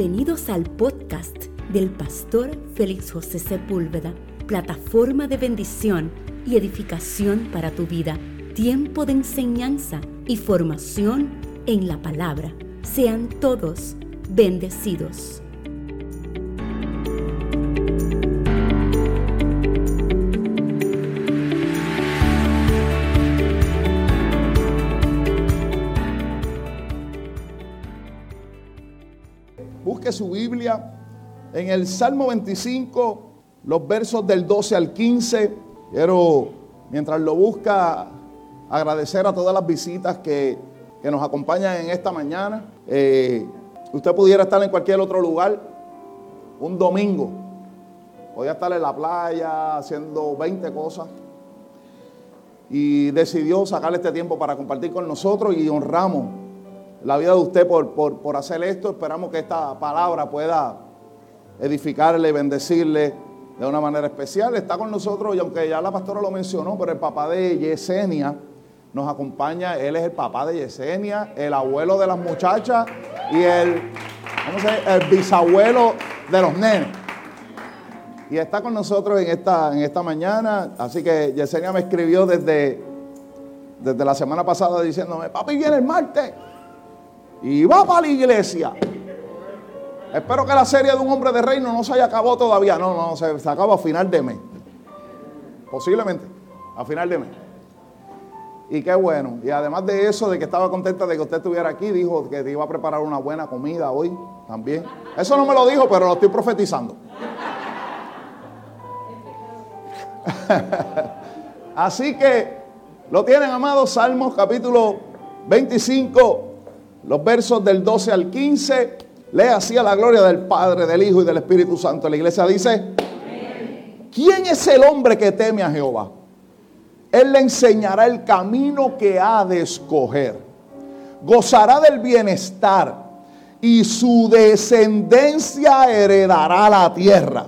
Bienvenidos al podcast del pastor Félix José Sepúlveda, plataforma de bendición y edificación para tu vida, tiempo de enseñanza y formación en la palabra. Sean todos bendecidos. Su Biblia en el Salmo 25, los versos del 12 al 15. Quiero, mientras lo busca, agradecer a todas las visitas que, que nos acompañan en esta mañana. Eh, usted pudiera estar en cualquier otro lugar un domingo. Podía estar en la playa haciendo 20 cosas. Y decidió sacarle este tiempo para compartir con nosotros y honramos la vida de usted por, por, por hacer esto. Esperamos que esta palabra pueda edificarle bendecirle de una manera especial. Está con nosotros, y aunque ya la pastora lo mencionó, pero el papá de Yesenia nos acompaña. Él es el papá de Yesenia, el abuelo de las muchachas y el, el bisabuelo de los nenes. Y está con nosotros en esta, en esta mañana. Así que Yesenia me escribió desde, desde la semana pasada diciéndome, papi viene el martes y va para la iglesia. Espero que la serie de un hombre de reino no se haya acabado todavía. No, no, se, se acaba a final de mes. Posiblemente, a final de mes. Y qué bueno. Y además de eso, de que estaba contenta de que usted estuviera aquí, dijo que te iba a preparar una buena comida hoy también. Eso no me lo dijo, pero lo estoy profetizando. Así que lo tienen, amados, Salmos capítulo 25, los versos del 12 al 15. Lea así a la gloria del Padre, del Hijo y del Espíritu Santo. La iglesia dice, ¿quién es el hombre que teme a Jehová? Él le enseñará el camino que ha de escoger. Gozará del bienestar y su descendencia heredará la tierra.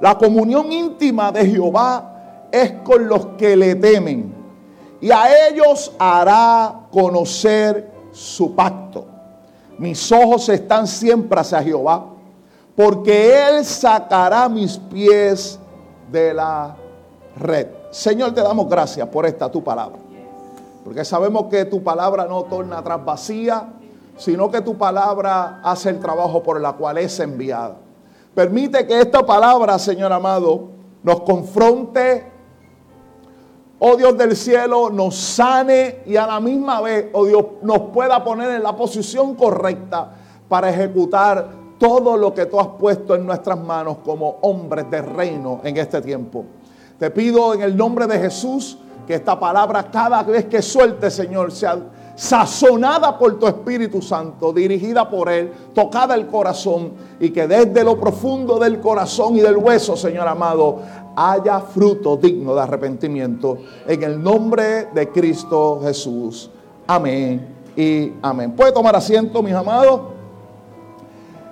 La comunión íntima de Jehová es con los que le temen y a ellos hará conocer su pacto. Mis ojos están siempre hacia Jehová, porque Él sacará mis pies de la red. Señor, te damos gracias por esta tu palabra. Porque sabemos que tu palabra no torna atrás vacía, sino que tu palabra hace el trabajo por el cual es enviada. Permite que esta palabra, Señor amado, nos confronte, oh Dios del cielo, nos sane y a la misma vez, oh Dios, nos pueda poner en la posición correcta para ejecutar todo lo que tú has puesto en nuestras manos como hombres de reino en este tiempo. Te pido en el nombre de Jesús que esta palabra cada vez que suelte, Señor, sea sazonada por tu Espíritu Santo, dirigida por Él, tocada el corazón y que desde lo profundo del corazón y del hueso, Señor amado, haya fruto digno de arrepentimiento. En el nombre de Cristo Jesús. Amén y amén. Puede tomar asiento, mis amados.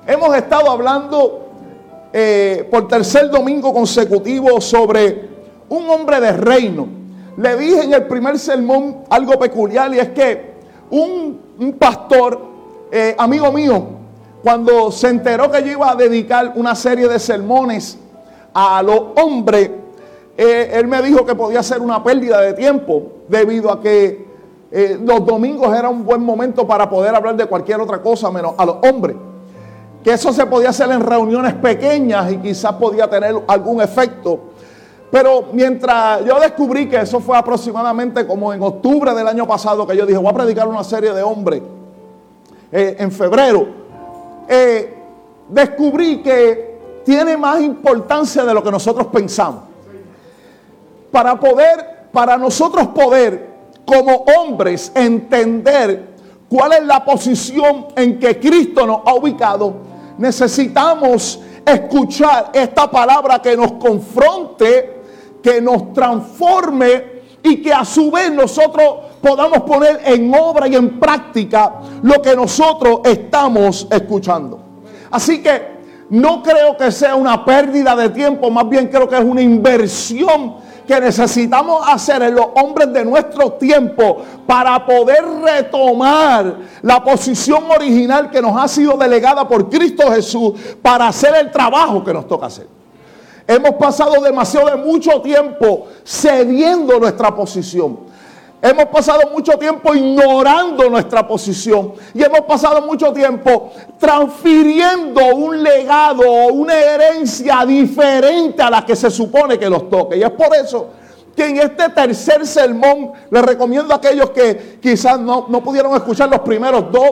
Hemos estado hablando eh, por tercer domingo consecutivo sobre un hombre de reino. Le dije en el primer sermón algo peculiar y es que un, pastor, eh, amigo mío, cuando se enteró que yo iba a dedicar una serie de sermones a los hombres, eh, él me dijo que podía ser una pérdida de tiempo debido a que eh, los domingos era un buen momento para poder hablar de cualquier otra cosa menos a los hombres. Que eso se podía hacer en reuniones pequeñas y quizás podía tener algún efecto. Pero mientras yo descubrí que eso fue aproximadamente como en octubre del año pasado que yo dije, voy a predicar una serie de hombres eh, en febrero, descubrí que tiene más importancia de lo que nosotros pensamos. Para poder, para nosotros poder como hombres entender cuál es la posición en que Cristo nos ha ubicado, necesitamos escuchar esta palabra que nos confronte, que nos transforme y que a su vez nosotros podamos poner en obra y en práctica lo que nosotros estamos escuchando. Así que no creo que sea una pérdida de tiempo, más bien creo que es una inversión que necesitamos hacer en los hombres de nuestro tiempo para poder retomar la posición original que nos ha sido delegada por Cristo Jesús para hacer el trabajo que nos toca hacer. Hemos pasado demasiado de mucho tiempo cediendo nuestra posición. Hemos pasado mucho tiempo ignorando nuestra posición y hemos pasado mucho tiempo transfiriendo un legado o una herencia diferente a la que se supone que nos toque. Y es por eso que en este tercer sermón les recomiendo a aquellos que quizás no, pudieron escuchar los primeros dos,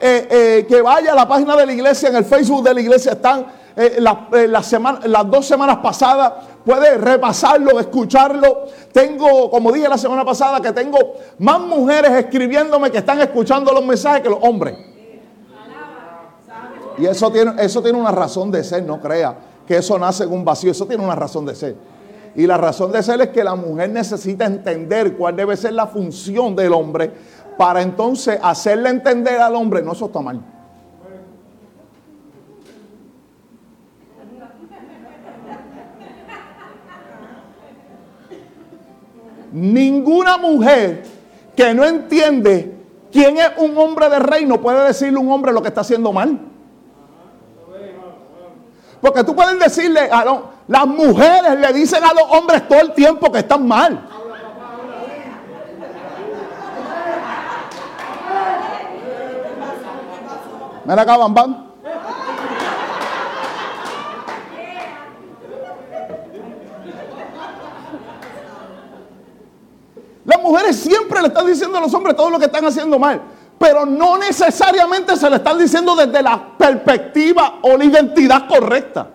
eh, eh, que vaya a la página de la iglesia, en el Facebook de la iglesia están eh, las dos semanas pasadas puede repasarlo, escucharlo. Tengo, como dije la semana pasada, que tengo más mujeres escribiéndome que están escuchando los mensajes que los hombres. Y eso tiene, eso tiene una razón de ser, no crea que eso nace en un vacío, eso tiene una razón de ser. Y la razón de ser es que la mujer necesita entender cuál debe ser la función del hombre para entonces hacerle entender al hombre, no, eso está mal. Ninguna mujer que no entiende quién es un hombre de reino puede decirle a un hombre lo que está haciendo mal. Porque tú puedes decirle a los, las mujeres le dicen a los hombres todo el tiempo que están mal. Mira acá, van. Las mujeres siempre le están diciendo a los hombres todo lo que están haciendo mal, pero no necesariamente se le están diciendo desde la perspectiva o la identidad correcta.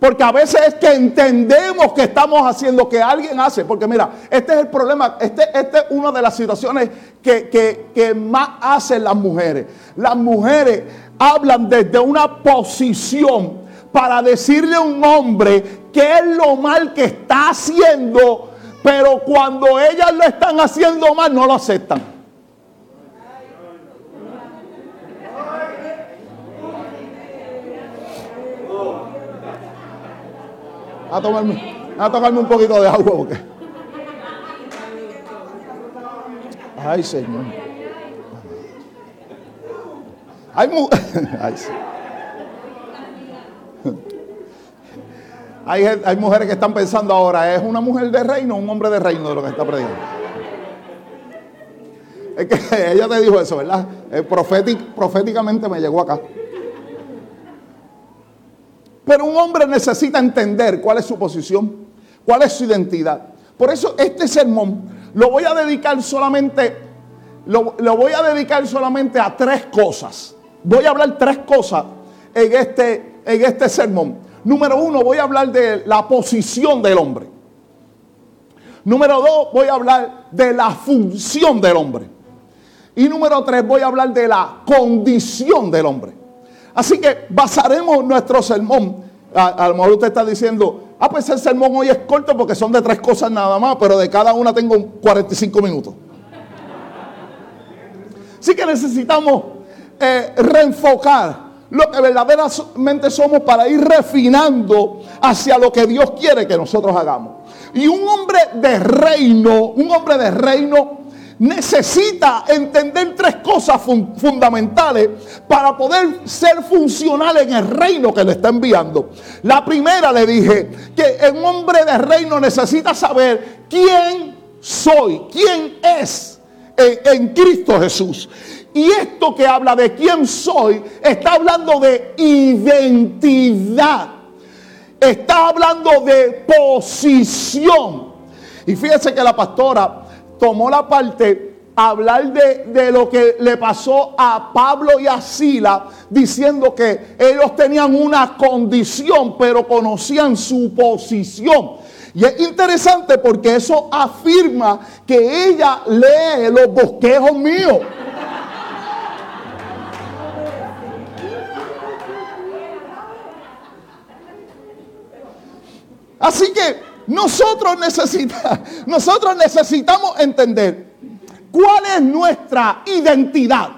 Porque a veces es que entendemos que estamos haciendo, que alguien hace. Porque mira, este es el problema, este, este es una de las situaciones que, que más hacen las mujeres. Las mujeres hablan desde una posición para decirle a un hombre qué es lo mal que está haciendo pero cuando ellas lo están haciendo mal, no lo aceptan. A tomarme, a tomarme un poquito de agua porque. Ay, Señor. Hay, Ay, Hay, mujeres que están pensando ahora, ¿es una mujer de reino o un hombre de reino de lo que está predicando? Es que ella te dijo eso, ¿verdad? Eh, proféticamente me llegó acá. Pero un hombre necesita entender cuál es su posición, cuál es su identidad. Por eso este sermón lo voy a dedicar solamente, lo, lo voy a dedicar solamente a tres cosas. Voy a hablar tres cosas en este, en este sermón. Número uno, voy a hablar de la posición del hombre. Número dos, voy a hablar de la función del hombre. Y número tres, voy a hablar de la condición del hombre. Así que basaremos nuestro sermón. A, lo mejor usted está diciendo, ah, pues el sermón hoy es corto porque son de tres cosas nada más, pero de cada una tengo 45 minutos. Así que necesitamos eh, reenfocar lo que verdaderamente somos para ir refinando hacia lo que Dios quiere que nosotros hagamos. Y un hombre de reino, un hombre de reino necesita entender tres cosas fundamentales para poder ser funcional en el reino que le está enviando. La primera le dije que un hombre de reino necesita saber quién soy, quién es en Cristo Jesús. Y esto que habla de quién soy, está hablando de identidad. Está hablando de posición. Y fíjese que la pastora tomó la parte hablar de, de, lo que le pasó a Pablo y a Sila, diciendo que ellos tenían una condición, pero conocían su posición. Y es interesante porque eso afirma que ella lee los bosquejos míos. Así que nosotros, necesitamos entender cuál es nuestra identidad,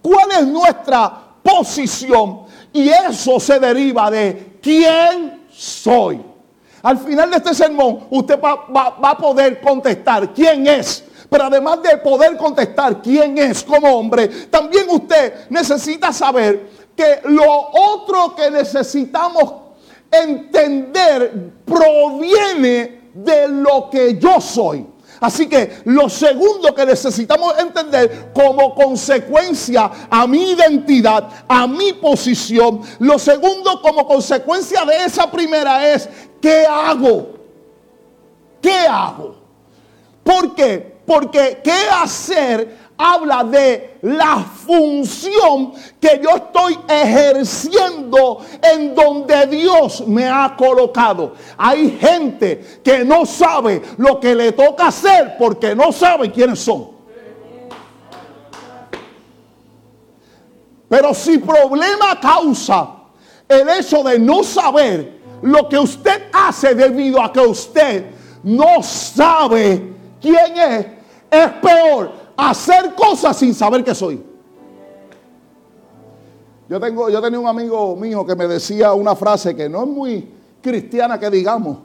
cuál es nuestra posición. Y eso se deriva de quién soy. Al final de este sermón, usted va, va a poder contestar quién es. Pero además de poder contestar quién es como hombre, también usted necesita saber que lo otro que necesitamos entender proviene de lo que yo soy. Así que lo segundo que necesitamos entender como consecuencia a mi identidad, a mi posición, lo segundo como consecuencia de esa primera es, ¿qué hago? ¿Qué hago? ¿Por qué? Porque ¿qué hacer habla de la función que yo estoy ejerciendo en donde Dios me ha colocado. Hay gente que no sabe lo que le toca hacer porque no sabe quiénes son. Pero si problema causa el hecho de no saber lo que usted hace debido a que usted no sabe quién es, es peor hacer cosas sin saber que soy. Yo, tengo, yo tenía un amigo mío que me decía una frase que no es muy cristiana que digamos,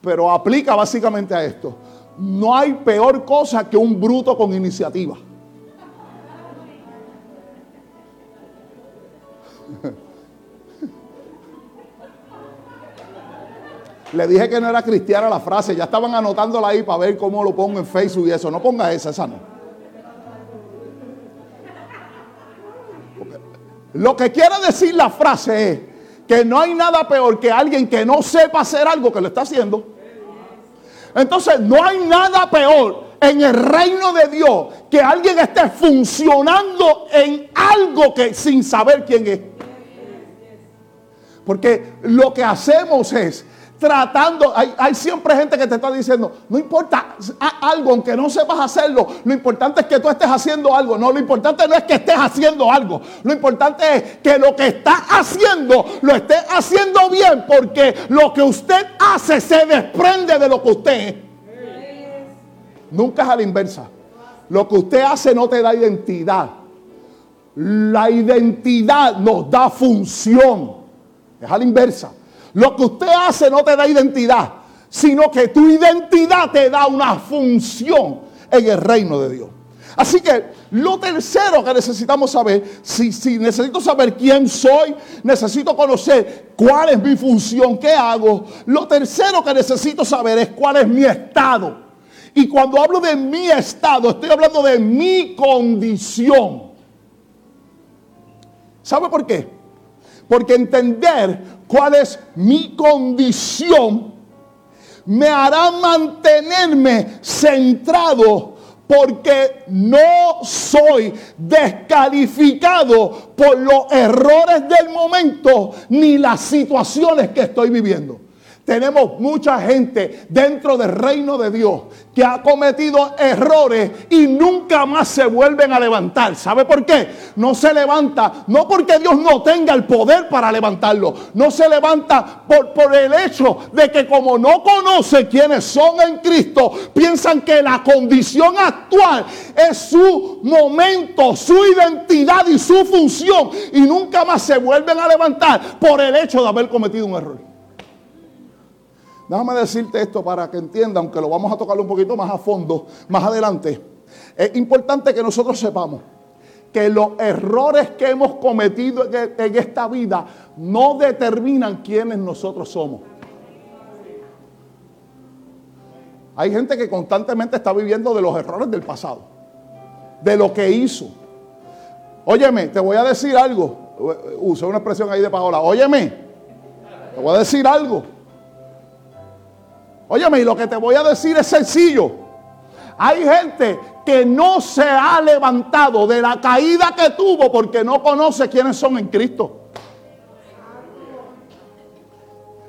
pero aplica básicamente a esto. No hay peor cosa que un bruto con iniciativa. Le dije que no era cristiana la frase, ya estaban anotándola ahí para ver cómo lo pongo en Facebook y eso. No ponga esa, esa no. Lo que quiere decir la frase es que no hay nada peor que alguien que no sepa hacer algo que lo está haciendo. Entonces no hay nada peor en el reino de Dios que alguien esté funcionando en algo que sin saber quién es. Porque lo que hacemos es tratando, hay, siempre gente que te está diciendo, no importa algo, aunque no sepas hacerlo, lo importante es que tú estés haciendo algo. No, lo importante no es que estés haciendo algo, lo importante es que lo que estás haciendo lo estés haciendo bien, porque lo que usted hace se desprende de lo que usted es. Nunca es a la inversa. Lo que usted hace no te da identidad. La identidad nos da función. Es a la inversa. Lo que usted hace no te da identidad, sino que tu identidad te da una función en el reino de Dios. Así que lo tercero que necesitamos saber, si, si, necesito saber quién soy, necesito conocer cuál es mi función, qué hago. Lo tercero que necesito saber es cuál es mi estado. Y cuando hablo de mi estado, estoy hablando de mi condición. ¿Sabe por qué? Porque entender cuál es mi condición, me hará mantenerme centrado porque no soy descalificado por los errores del momento ni las situaciones que estoy viviendo. Tenemos mucha gente dentro del reino de Dios que ha cometido errores y nunca más se vuelven a levantar. ¿Sabe por qué? No se levanta, no porque Dios no tenga el poder para levantarlo, no se levanta por, el hecho de que como no conoce quiénes son en Cristo, piensan que la condición actual es su momento, su identidad y su función y nunca más se vuelven a levantar por el hecho de haber cometido un error. Déjame decirte esto para que entienda, aunque lo vamos a tocar un poquito más a fondo más adelante. Es importante que nosotros sepamos que los errores que hemos cometido en esta vida no determinan quiénes nosotros somos. Hay gente que constantemente está viviendo de los errores del pasado, de lo que hizo. Óyeme, te voy a decir algo. Usé una expresión ahí de Paola. Óyeme, te voy a decir algo. Óyeme, y lo que te voy a decir es sencillo. Hay gente que no se ha levantado de la caída que tuvo porque no conoce quiénes son en Cristo.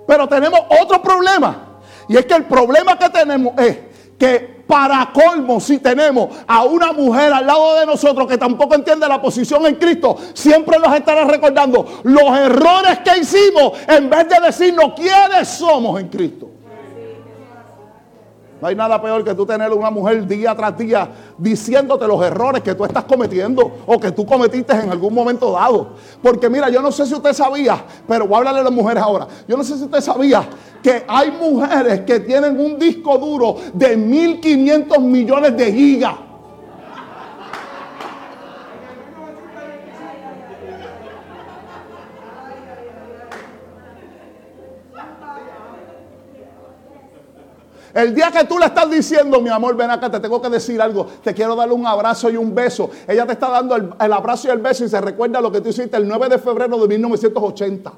Pero tenemos otro problema. Y es que el problema que tenemos es que para colmo, si tenemos a una mujer al lado de nosotros que tampoco entiende la posición en Cristo, siempre nos estará recordando los errores que hicimos en vez de decirnos quiénes somos en Cristo. No hay nada peor que tú tener una mujer día tras día diciéndote los errores que tú estás cometiendo o que tú cometiste en algún momento dado. Porque mira, yo no sé si usted sabía, pero voy a hablarle a las mujeres ahora. Yo no sé si usted sabía que hay mujeres que tienen un disco duro de 1.500 millones de gigas. El día que tú le estás diciendo, mi amor, ven acá, te tengo que decir algo, te quiero darle un abrazo y un beso. Ella te está dando el, abrazo y el beso y se recuerda lo que tú hiciste el 9 de febrero de 1980.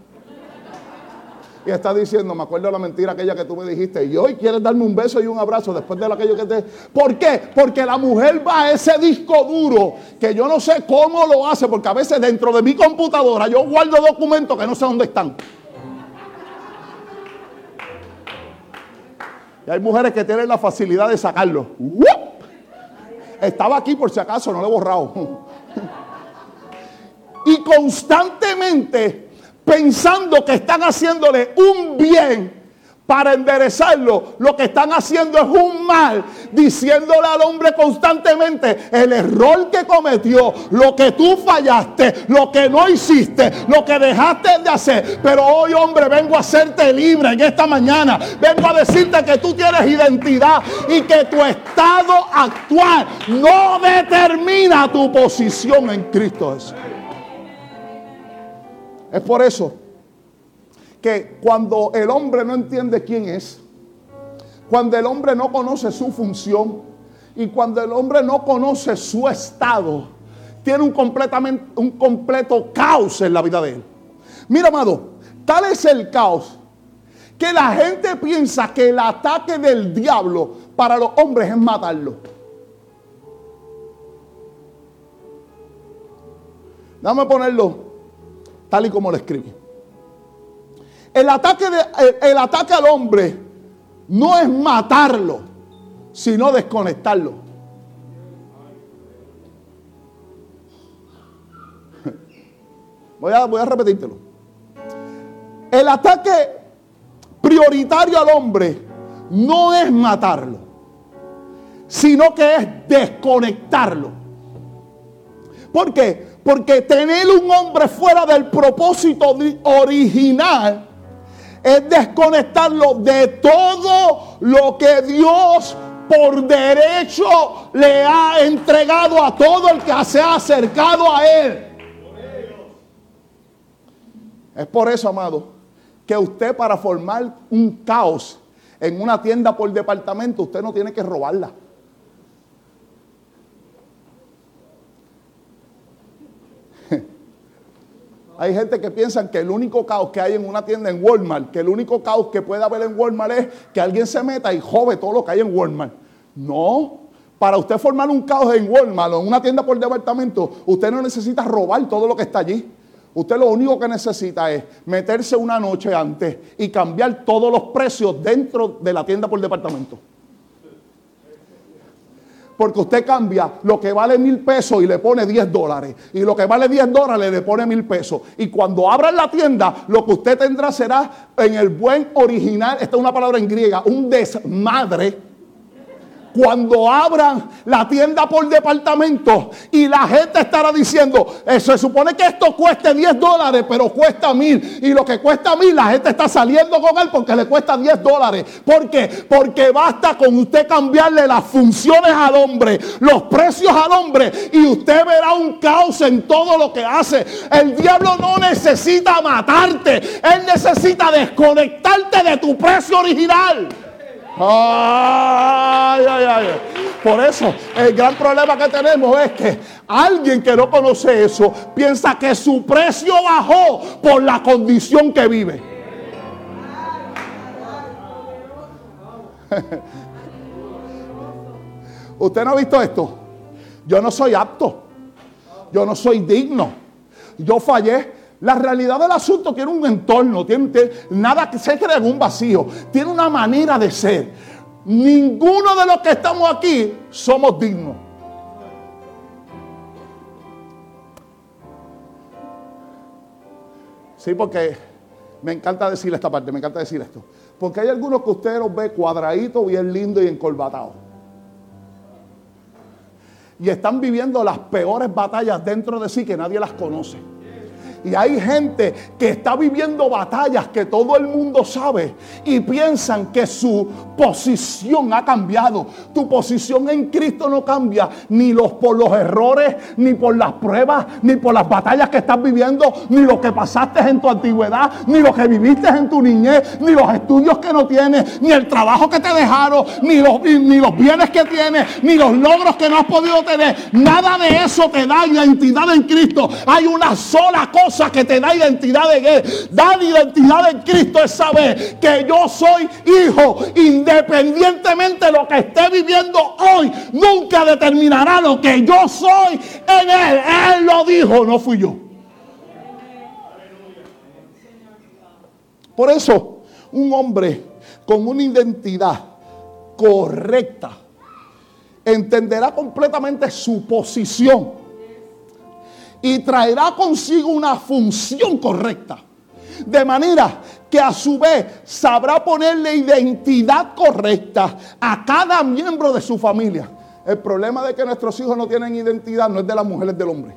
Y está diciendo, me acuerdo la mentira aquella que tú me dijiste, y hoy quieres darme un beso y un abrazo después de aquello que te... ¿Por qué? Porque la mujer va a ese disco duro, que yo no sé cómo lo hace, porque a veces dentro de mi computadora yo guardo documentos que no sé dónde están. Hay mujeres que tienen la facilidad de sacarlo. Estaba aquí por si acaso, no lo he borrado. y constantemente pensando que están haciéndole un bien para enderezarlo, lo que están haciendo es un mal, diciéndole al hombre constantemente el error que cometió, lo que tú fallaste, lo que no hiciste, lo que dejaste de hacer. Pero hoy, hombre, vengo a hacerte libre en esta mañana. Vengo a decirte que tú tienes identidad y que tu estado actual no determina tu posición en Cristo Jesús. Es por eso que cuando el hombre no entiende quién es, cuando el hombre no conoce su función y cuando el hombre no conoce su estado, tiene un, completamente, un completo caos en la vida de él. Mira, amado, tal es el caos que la gente piensa que el ataque del diablo para los hombres es matarlo. Dame ponerlo tal y como lo escribí. El ataque, de, el, ataque al hombre no es matarlo, sino desconectarlo. Voy a, voy a repetírtelo. El ataque prioritario al hombre no es matarlo, sino que es desconectarlo. ¿Por qué? Porque tener un hombre fuera del propósito original es desconectarlo de todo lo que Dios por derecho le ha entregado a todo el que se ha acercado a Él. Es por eso, amado, que usted para formar un caos en una tienda por departamento, usted no tiene que robarla. Hay gente que piensa que el único caos que hay en una tienda en Walmart, que el único caos que puede haber en Walmart es que alguien se meta y jove todo lo que hay en Walmart. No. Para usted formar un caos en Walmart o en una tienda por departamento, usted no necesita robar todo lo que está allí. Usted lo único que necesita es meterse una noche antes y cambiar todos los precios dentro de la tienda por departamento. Porque usted cambia lo que vale mil pesos y le pone 10 dólares. Y lo que vale 10 dólares le pone mil pesos. Y cuando abran la tienda, lo que usted tendrá será en el buen original, esta es una palabra en griega, un desmadre cuando abran la tienda por departamento y la gente estará diciendo, se supone que esto cueste 10 dólares, pero cuesta mil. Y lo que cuesta mil, la gente está saliendo con él porque le cuesta 10 dólares. ¿Por qué? Porque basta con usted cambiarle las funciones al hombre, los precios al hombre, y usted verá un caos en todo lo que hace. El diablo no necesita matarte, él necesita desconectarte de tu precio original. Ay, ay, ay. Por eso, el gran problema que tenemos es que alguien que no conoce eso piensa que su precio bajó por la condición que vive. ¿Usted no ha visto esto? Yo no soy apto. Yo no soy digno. Yo fallé la realidad del asunto tiene un entorno, tiene, nada que se crea en un vacío, tiene una manera de ser. Ninguno de los que estamos aquí somos dignos. Sí, porque me encanta decir esta parte, me encanta decir esto. Porque hay algunos que usted los ve cuadraditos, bien lindos y encorbatados. Y están viviendo las peores batallas dentro de sí que nadie las conoce. Y hay gente que está viviendo batallas que todo el mundo sabe y piensan que su posición ha cambiado. Tu posición en Cristo no cambia ni los, por los errores, ni por las pruebas, ni por las batallas que estás viviendo, ni lo que pasaste en tu antigüedad, ni lo que viviste en tu niñez, ni los estudios que no tienes, ni el trabajo que te dejaron, ni los, ni los bienes que tienes, ni los logros que no has podido tener. Nada de eso te da identidad en Cristo. Hay una sola cosa que te da identidad en Él. Dar identidad en Cristo es saber que yo soy hijo, independientemente de lo que esté viviendo hoy, nunca determinará lo que yo soy en Él. Él lo dijo, no fui yo. Por eso, un hombre con una identidad correcta entenderá completamente su posición y traerá consigo una función correcta. De manera que a su vez sabrá ponerle identidad correcta a cada miembro de su familia. El problema de que nuestros hijos no tienen identidad no es de las mujeres, del hombre.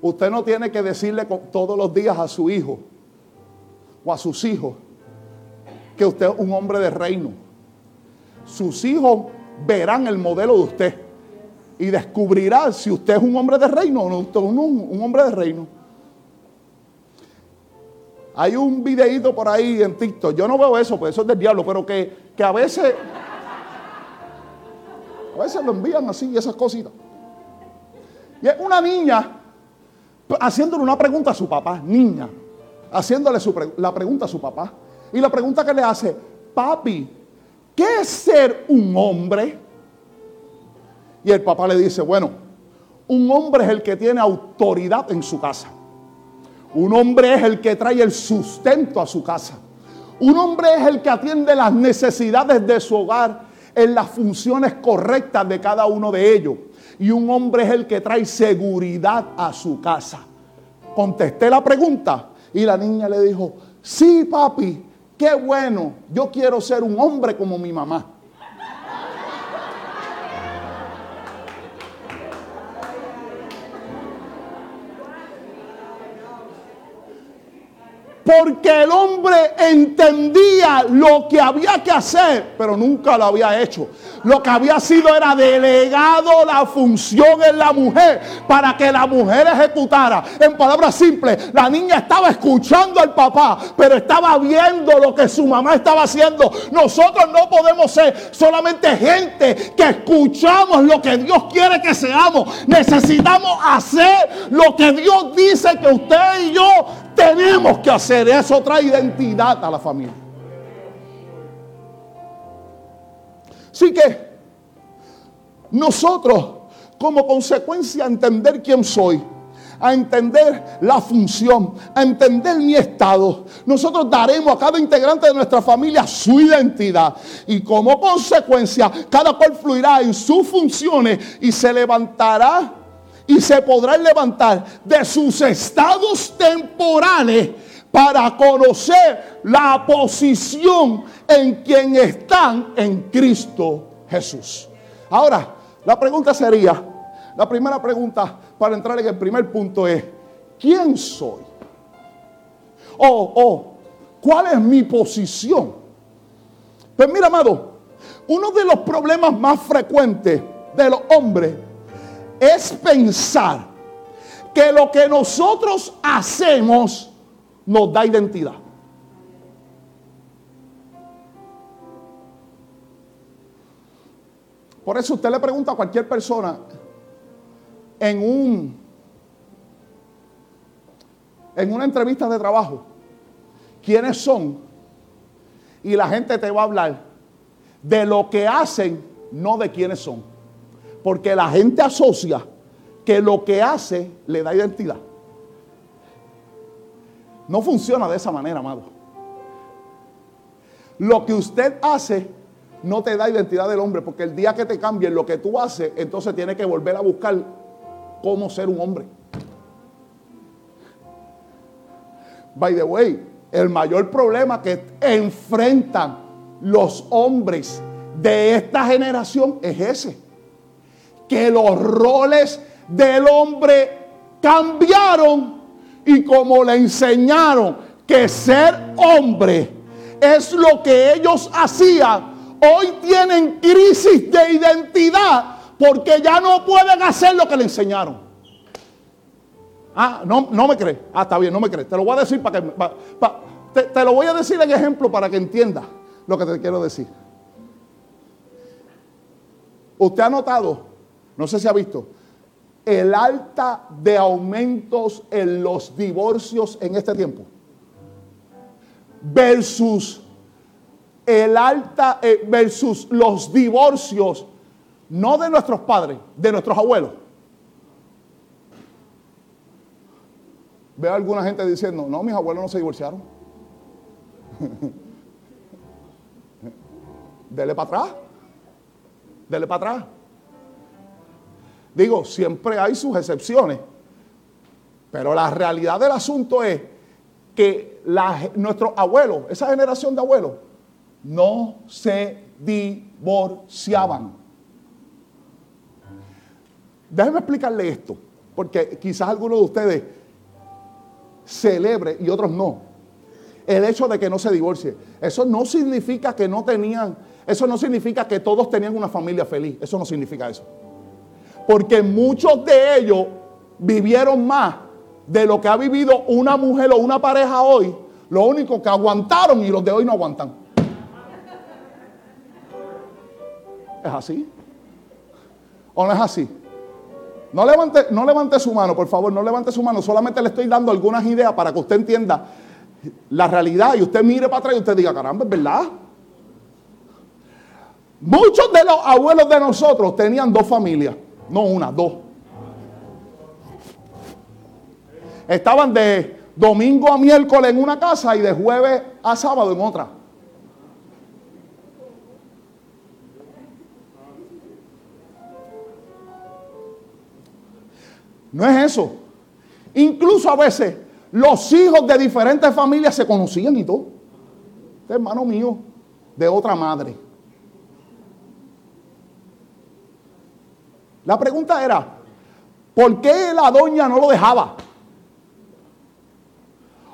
Usted no tiene que decirle todos los días a su hijo o a sus hijos que usted es un hombre de reino. Sus hijos verán el modelo de usted y descubrirán si usted es un hombre de reino o no, un, hombre de reino. Hay un videíto por ahí en TikTok. Yo no veo eso, pues eso es del diablo, pero que, que a veces. A veces lo envían así, esas cositas. Y es una niña haciéndole una pregunta a su papá, niña, haciéndole la pregunta a su papá. Y la pregunta que le hace, papi, ¿qué es ser un hombre? Y el papá le dice, bueno, un hombre es el que tiene autoridad en su casa. Un hombre es el que trae el sustento a su casa. Un hombre es el que atiende las necesidades de su hogar en las funciones correctas de cada uno de ellos y un hombre es el que trae seguridad a su casa. Contesté la pregunta y la niña le dijo, sí papi, qué bueno, yo quiero ser un hombre como mi mamá. Porque el hombre entendía lo que había que hacer, pero nunca lo había hecho. Lo que había sido era delegado la función en la mujer para que la mujer ejecutara. En palabras simples, la niña estaba escuchando al papá, pero estaba viendo lo que su mamá estaba haciendo. Nosotros no podemos ser solamente gente que escuchamos lo que Dios quiere que seamos. Necesitamos hacer lo que Dios dice que usted y yo tenemos que hacer. Eso trae identidad a la familia. Así que nosotros, como consecuencia, a entender quién soy, a entender la función, a entender mi estado, nosotros daremos a cada integrante de nuestra familia su identidad. Y como consecuencia, cada cual fluirá en sus funciones y se levantará y se podrán levantar de sus estados temporales para conocer la posición en quien están en Cristo Jesús. Ahora, la pregunta sería, la primera pregunta para entrar en el primer punto es, ¿quién soy? O, o ¿cuál es mi posición? Pues mira, amado, uno de los problemas más frecuentes de los hombres es pensar que lo que nosotros hacemos nos da identidad. Por eso usted le pregunta a cualquier persona en un en una entrevista de trabajo quiénes son y la gente te va a hablar de lo que hacen, no de quiénes son. Porque la gente asocia que lo que hace le da identidad. No funciona de esa manera, amado. Lo que usted hace no te da identidad del hombre, porque el día que te cambien lo que tú haces, entonces tienes que volver a buscar cómo ser un hombre. By the way, el mayor problema que enfrentan los hombres de esta generación es ese. Que los roles del hombre cambiaron y como le enseñaron que ser hombre es lo que ellos hacían, hoy tienen crisis de identidad porque ya no pueden hacer lo que le enseñaron. Ah, no, no me crees. Ah, está bien, no me crees. Te lo voy a decir para que... te, te lo voy a decir en ejemplo para que entiendas lo que te quiero decir. Usted ha notado, no sé si ha visto, el alta de aumentos en los divorcios en este tiempo versus el alta eh, versus los divorcios no de nuestros padres, de nuestros abuelos. Veo a alguna gente diciendo, no, mis abuelos no se divorciaron. Dele para atrás. Dele para atrás. Digo, siempre hay sus excepciones. Pero la realidad del asunto es que nuestros abuelos, esa generación de abuelos, no se divorciaban. Déjenme explicarle esto, porque quizás algunos de ustedes celebre y otros no. El hecho de que no se divorcie, eso no significa que no tenían, eso no significa que todos tenían una familia feliz, eso no significa eso. Porque muchos de ellos vivieron más de lo que ha vivido una mujer o una pareja hoy. Lo único que aguantaron y los de hoy no aguantan. ¿Es así? ¿O no es así? No levante, no levante su mano, por favor, no levante su mano. Solamente le estoy dando algunas ideas para que usted entienda la realidad y usted mire para atrás y usted diga, caramba, es verdad. Muchos de los abuelos de nosotros tenían dos familias. No una, dos. Estaban de domingo a miércoles en una casa y de jueves a sábado en otra. No es eso. Incluso a veces los hijos de diferentes familias se conocían y todo. Este hermano mío de otra madre. La pregunta era, ¿por qué la doña no lo dejaba?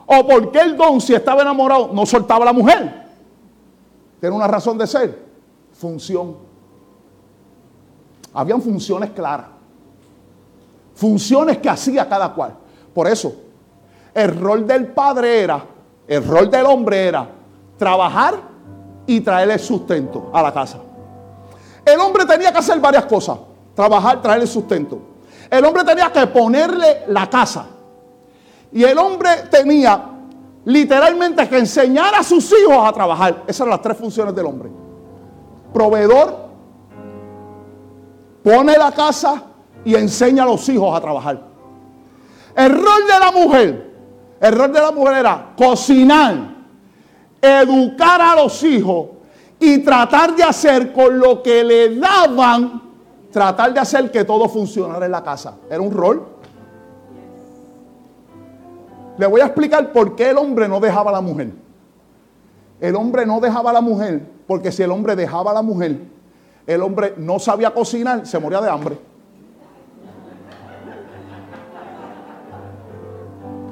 ¿O por qué el don, si estaba enamorado, no soltaba a la mujer? Tiene una razón de ser. Función. Habían funciones claras. Funciones que hacía cada cual. Por eso, el rol del padre era, el rol del hombre era trabajar y traerle sustento a la casa. El hombre tenía que hacer varias cosas trabajar, traerle sustento. El hombre tenía que ponerle la casa. Y el hombre tenía literalmente que enseñar a sus hijos a trabajar. Esas eran las tres funciones del hombre. Proveedor, pone la casa y enseña a los hijos a trabajar. El rol de la mujer, el rol de la mujer era cocinar, educar a los hijos y tratar de hacer con lo que le daban tratar de hacer que todo funcionara en la casa. Era un rol. Le voy a explicar por qué el hombre no dejaba a la mujer. El hombre no dejaba a la mujer porque si el hombre dejaba a la mujer, el hombre no sabía cocinar, se moría de hambre.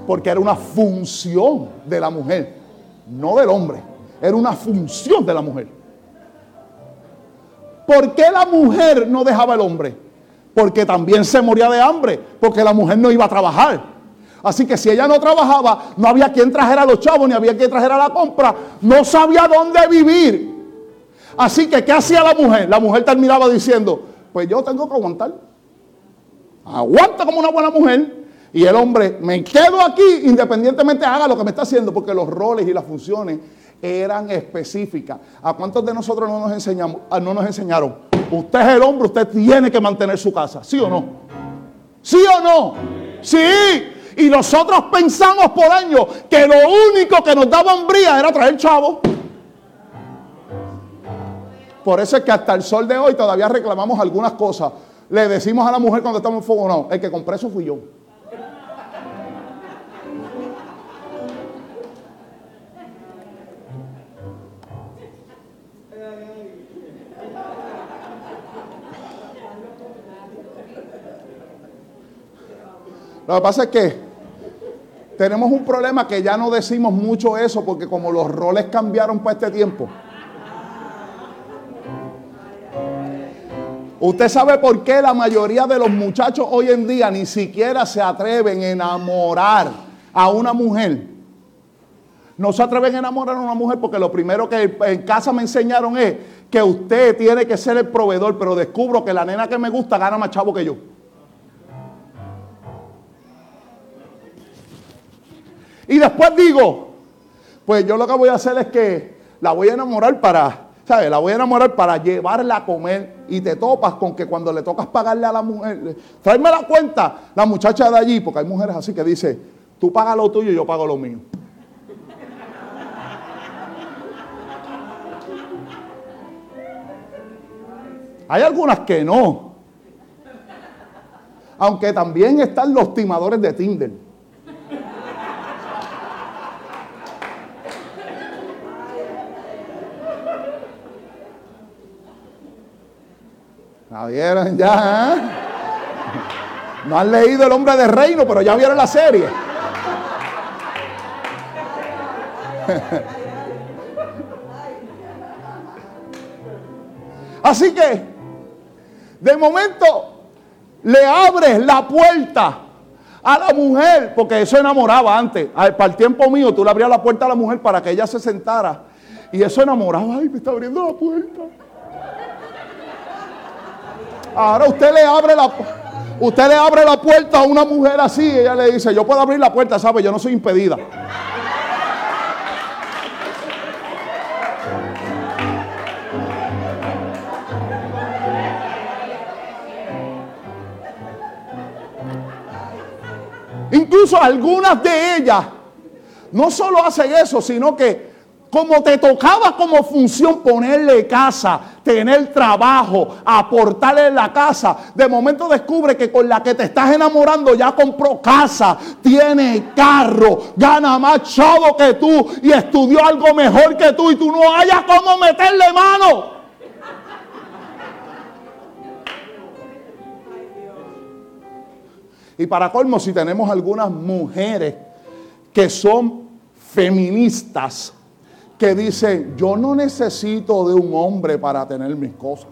Porque era una función de la mujer, no del hombre. Era una función de la mujer. ¿Por qué la mujer no dejaba al hombre? Porque también se moría de hambre, porque la mujer no iba a trabajar. Así que si ella no trabajaba, no había quien trajera a los chavos, ni había quien trajera la compra, no sabía dónde vivir. Así que, ¿qué hacía la mujer? La mujer terminaba diciendo, pues yo tengo que aguantar. Aguanta como una buena mujer. Y el hombre, me quedo aquí independientemente haga lo que me está haciendo, porque los roles y las funciones eran específicas. ¿A cuántos de nosotros no nos, enseñamos, ah, no nos enseñaron? Usted es el hombre, usted tiene que mantener su casa. ¿Sí o no? ¿Sí o no? Sí. Y nosotros pensamos por años que lo único que nos daba hombría era traer chavo. Por eso es que hasta el sol de hoy todavía reclamamos algunas cosas. Le decimos a la mujer cuando estamos en fuego, no, el que compré eso fui yo. Lo que pasa es que tenemos un problema que ya no decimos mucho eso porque como los roles cambiaron para este tiempo. Usted sabe por qué la mayoría de los muchachos hoy en día ni siquiera se atreven a enamorar a una mujer. No se atreven a enamorar a una mujer porque lo primero que en casa me enseñaron es que usted tiene que ser el proveedor, pero descubro que la nena que me gusta gana más chavo que yo. Y después digo, pues yo lo que voy a hacer es que la voy a enamorar para, ¿sabes? La voy a enamorar para llevarla a comer y te topas con que cuando le tocas pagarle a la mujer, tráeme la cuenta, la muchacha de allí, porque hay mujeres así que dice, tú pagas lo tuyo y yo pago lo mío. Hay algunas que no. Aunque también están los timadores de Tinder. ¿La vieron ya? ¿eh? No han leído El hombre de reino, pero ya vieron la serie. Así que, de momento, le abres la puerta a la mujer, porque eso enamoraba antes. Para el tiempo mío, tú le abrías la puerta a la mujer para que ella se sentara. Y eso enamoraba. Ay, me está abriendo la puerta. Ahora usted le abre la usted le abre la puerta a una mujer así y ella le dice, "Yo puedo abrir la puerta, ¿sabe? Yo no soy impedida." Incluso algunas de ellas no solo hacen eso, sino que como te tocaba como función ponerle casa, tener trabajo, aportarle la casa, de momento descubre que con la que te estás enamorando ya compró casa, tiene carro, gana más chavo que tú y estudió algo mejor que tú y tú no hayas cómo meterle mano. Y para colmo, si tenemos algunas mujeres que son feministas, que dicen, yo no necesito de un hombre para tener mis cosas.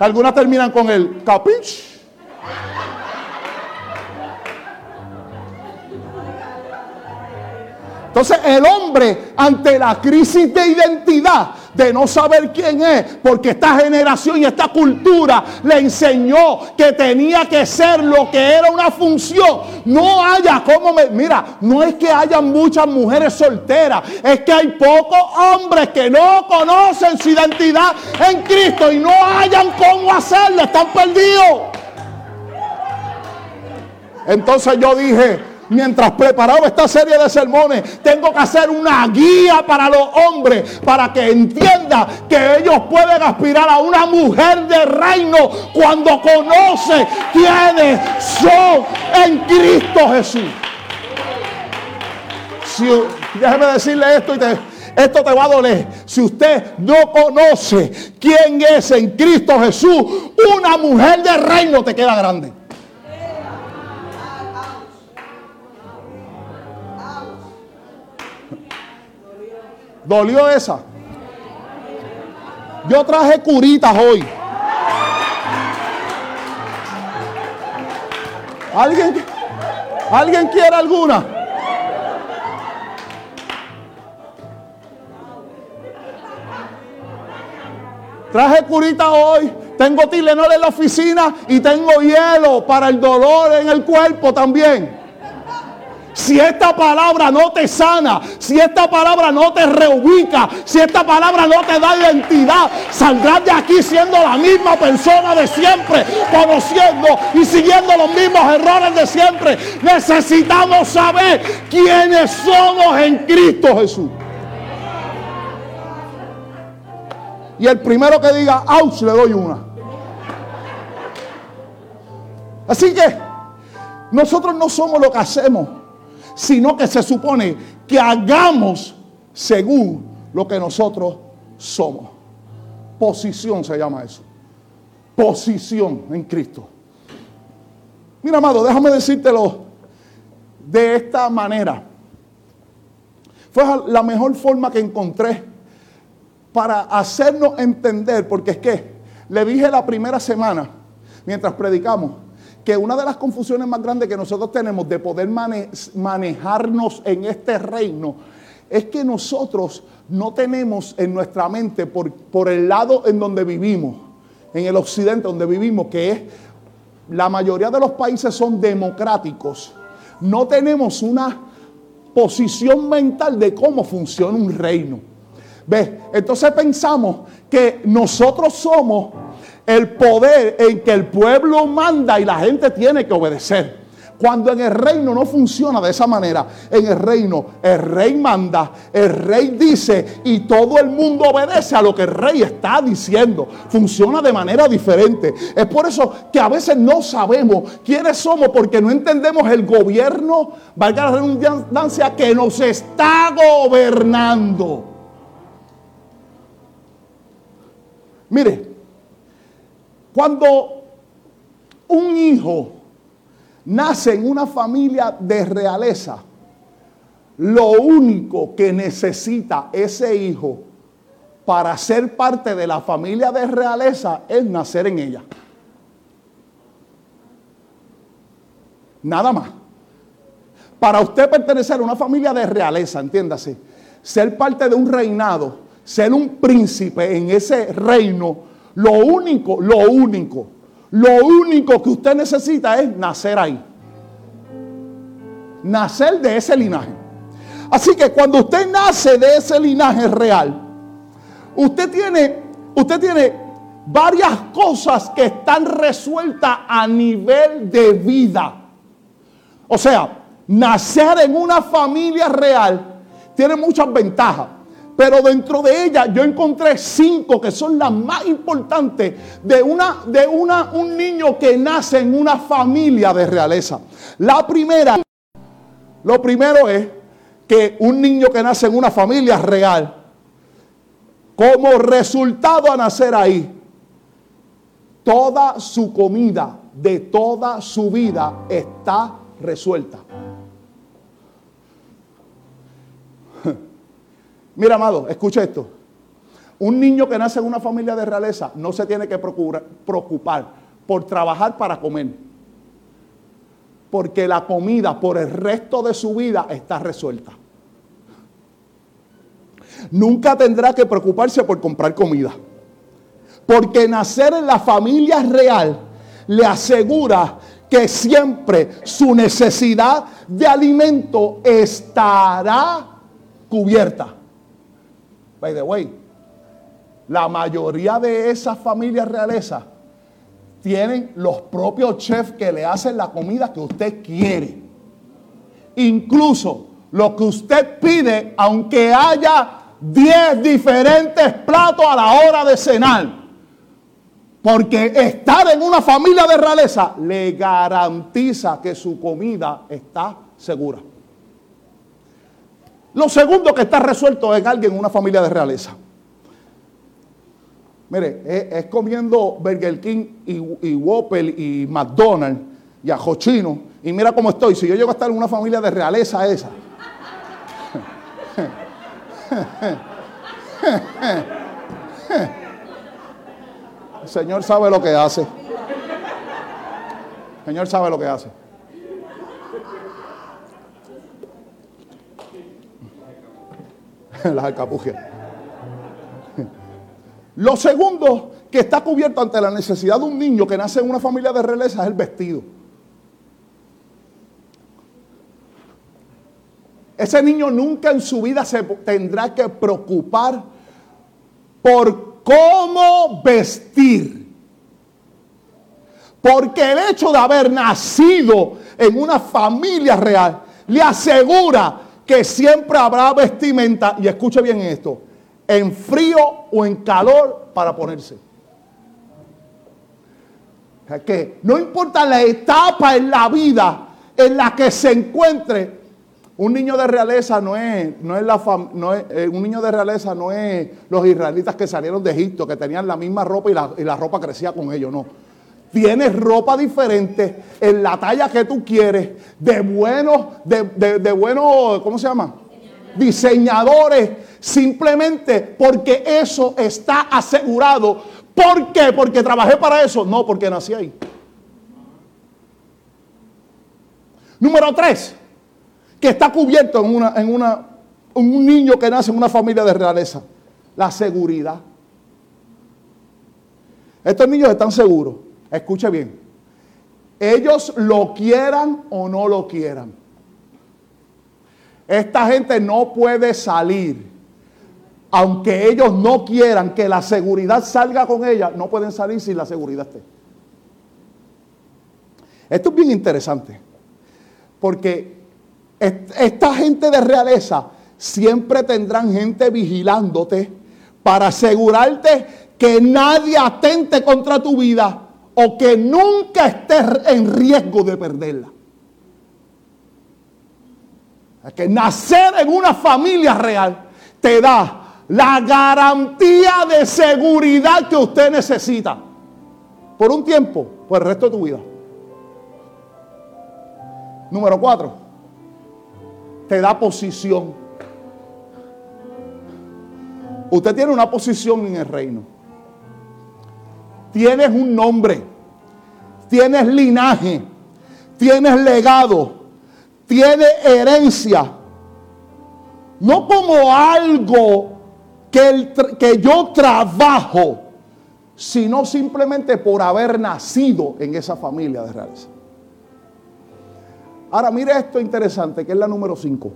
Algunas terminan con el capich. Entonces el hombre ante la crisis de identidad, de no saber quién es, porque esta generación y esta cultura le enseñó que tenía que ser lo que era una función. No haya como me, mira, no es que haya muchas mujeres solteras, es que hay pocos hombres que no conocen su identidad en Cristo y no hayan cómo hacerlo, están perdidos. Entonces yo dije, mientras preparaba esta serie de sermones, tengo que hacer una guía para los hombres, para que entiendan que ellos pueden aspirar a una mujer de reino cuando conoce quiénes son en Cristo Jesús. déjeme decirle esto y esto te va a doler. Si usted no conoce quién es en Cristo Jesús, una mujer de reino te queda grande. ¿Dolió esa? Yo traje curitas hoy. ¿Alguien, ¿Alguien quiere alguna? Traje curita hoy. Tengo Tilenol en la oficina y tengo hielo para el dolor en el cuerpo también. Si esta palabra no te sana, si esta palabra no te reubica, si esta palabra no te da identidad, saldrás de aquí siendo la misma persona de siempre, conociendo y siguiendo los mismos errores de siempre. Necesitamos saber quiénes somos en Cristo Jesús. y el primero que diga, ouch, le doy una. Así que nosotros no somos lo que hacemos, sino que se supone que hagamos según lo que nosotros somos. Posición se llama eso. Posición en Cristo. Mira, amado, déjame decírtelo de esta manera. Fue la mejor forma que encontré para hacernos entender, porque es que le dije la primera semana, mientras predicamos, que una de las confusiones más grandes que nosotros tenemos de poder manejarnos en este reino es que nosotros no tenemos en nuestra mente por, por el lado en donde vivimos, en el occidente donde vivimos, que es la mayoría de los países son democráticos, no tenemos una posición mental de cómo funciona un reino. ¿Ves? Entonces pensamos que nosotros somos el poder en que el pueblo manda y la gente tiene que obedecer. Cuando en el reino no funciona de esa manera, en el reino el rey manda, el rey dice y todo el mundo obedece a lo que el rey está diciendo. Funciona de manera diferente. Es por eso que a veces no sabemos quiénes somos porque no entendemos el gobierno, valga la redundancia, que nos está gobernando. Mire, cuando un hijo nace en una familia de realeza, lo único que necesita ese hijo para ser parte de la familia de realeza es nacer en ella. Nada más. Para usted pertenecer a una familia de realeza, entiéndase, ser parte de un reinado, ser un príncipe en ese reino, lo único, lo único lo único que usted necesita es nacer ahí. Nacer de ese linaje. Así que cuando usted nace de ese linaje real, usted tiene, usted tiene varias cosas que están resueltas a nivel de vida. O sea, nacer en una familia real tiene muchas ventajas. Pero dentro de ella yo encontré cinco que son las más importantes de, una, de una, un niño que nace en una familia de realeza. La primera, lo primero es que un niño que nace en una familia real, como resultado a nacer ahí, toda su comida de toda su vida está resuelta. Mira, amado, escucha esto. Un niño que nace en una familia de realeza no se tiene que preocupar por trabajar para comer. Porque la comida por el resto de su vida está resuelta. Nunca tendrá que preocuparse por comprar comida. Porque nacer en la familia real le asegura que siempre su necesidad de alimento estará cubierta. By the way, la mayoría de esas familias realezas tienen los propios chefs que le hacen la comida que usted quiere. Incluso lo que usted pide, aunque haya 10 diferentes platos a la hora de cenar. Porque estar en una familia de realeza le garantiza que su comida está segura. Lo segundo que está resuelto en alguien en una familia de realeza. Mire, es, comiendo Burger King y, y Whopper y McDonald's y ajochino. Y mira cómo estoy. Si yo llego a estar en una familia de realeza esa. El Señor sabe lo que hace. El Señor sabe lo que hace. las alcapugias. Lo segundo que está cubierto ante la necesidad de un niño que nace en una familia de realeza es el vestido. Ese niño nunca en su vida se tendrá que preocupar por cómo vestir. Porque el hecho de haber nacido en una familia real le asegura que siempre habrá vestimenta, y escuche bien esto, en frío o en calor para ponerse. que no importa la etapa en la vida en la que se encuentre, un niño de realeza no es, no es la no es, eh, un niño de realeza no es los israelitas que salieron de Egipto, que tenían la misma ropa y la, y la ropa crecía con ellos, no. Tienes ropa diferente en la talla que tú quieres, de buenos, de, de, de buenos, ¿cómo se llama? Diseñadores, simplemente porque eso está asegurado. ¿Por qué? Porque trabajé para eso. No, porque nací ahí. Número tres que está cubierto en, una, en, una, un niño que nace en una familia de realeza. La seguridad. Estos niños están seguros. Escuche bien. Ellos lo quieran o no lo quieran. Esta gente no puede salir. Aunque ellos no quieran que la seguridad salga con ella, no pueden salir sin la seguridad esté. Esto es bien interesante. Porque esta gente de realeza siempre tendrán gente vigilándote para asegurarte que nadie atente contra tu vida o que nunca estés en riesgo de perderla. que nacer en una familia real te da la garantía de seguridad que usted necesita por un tiempo, por el resto de tu vida. Número cuatro te da posición. Usted tiene una posición en el reino. Tienes un nombre. Tienes linaje. Tienes legado. Tienes herencia. No como algo que, yo trabajo, sino simplemente por haber nacido en esa familia de realeza. Ahora mire esto interesante, que es la número 5.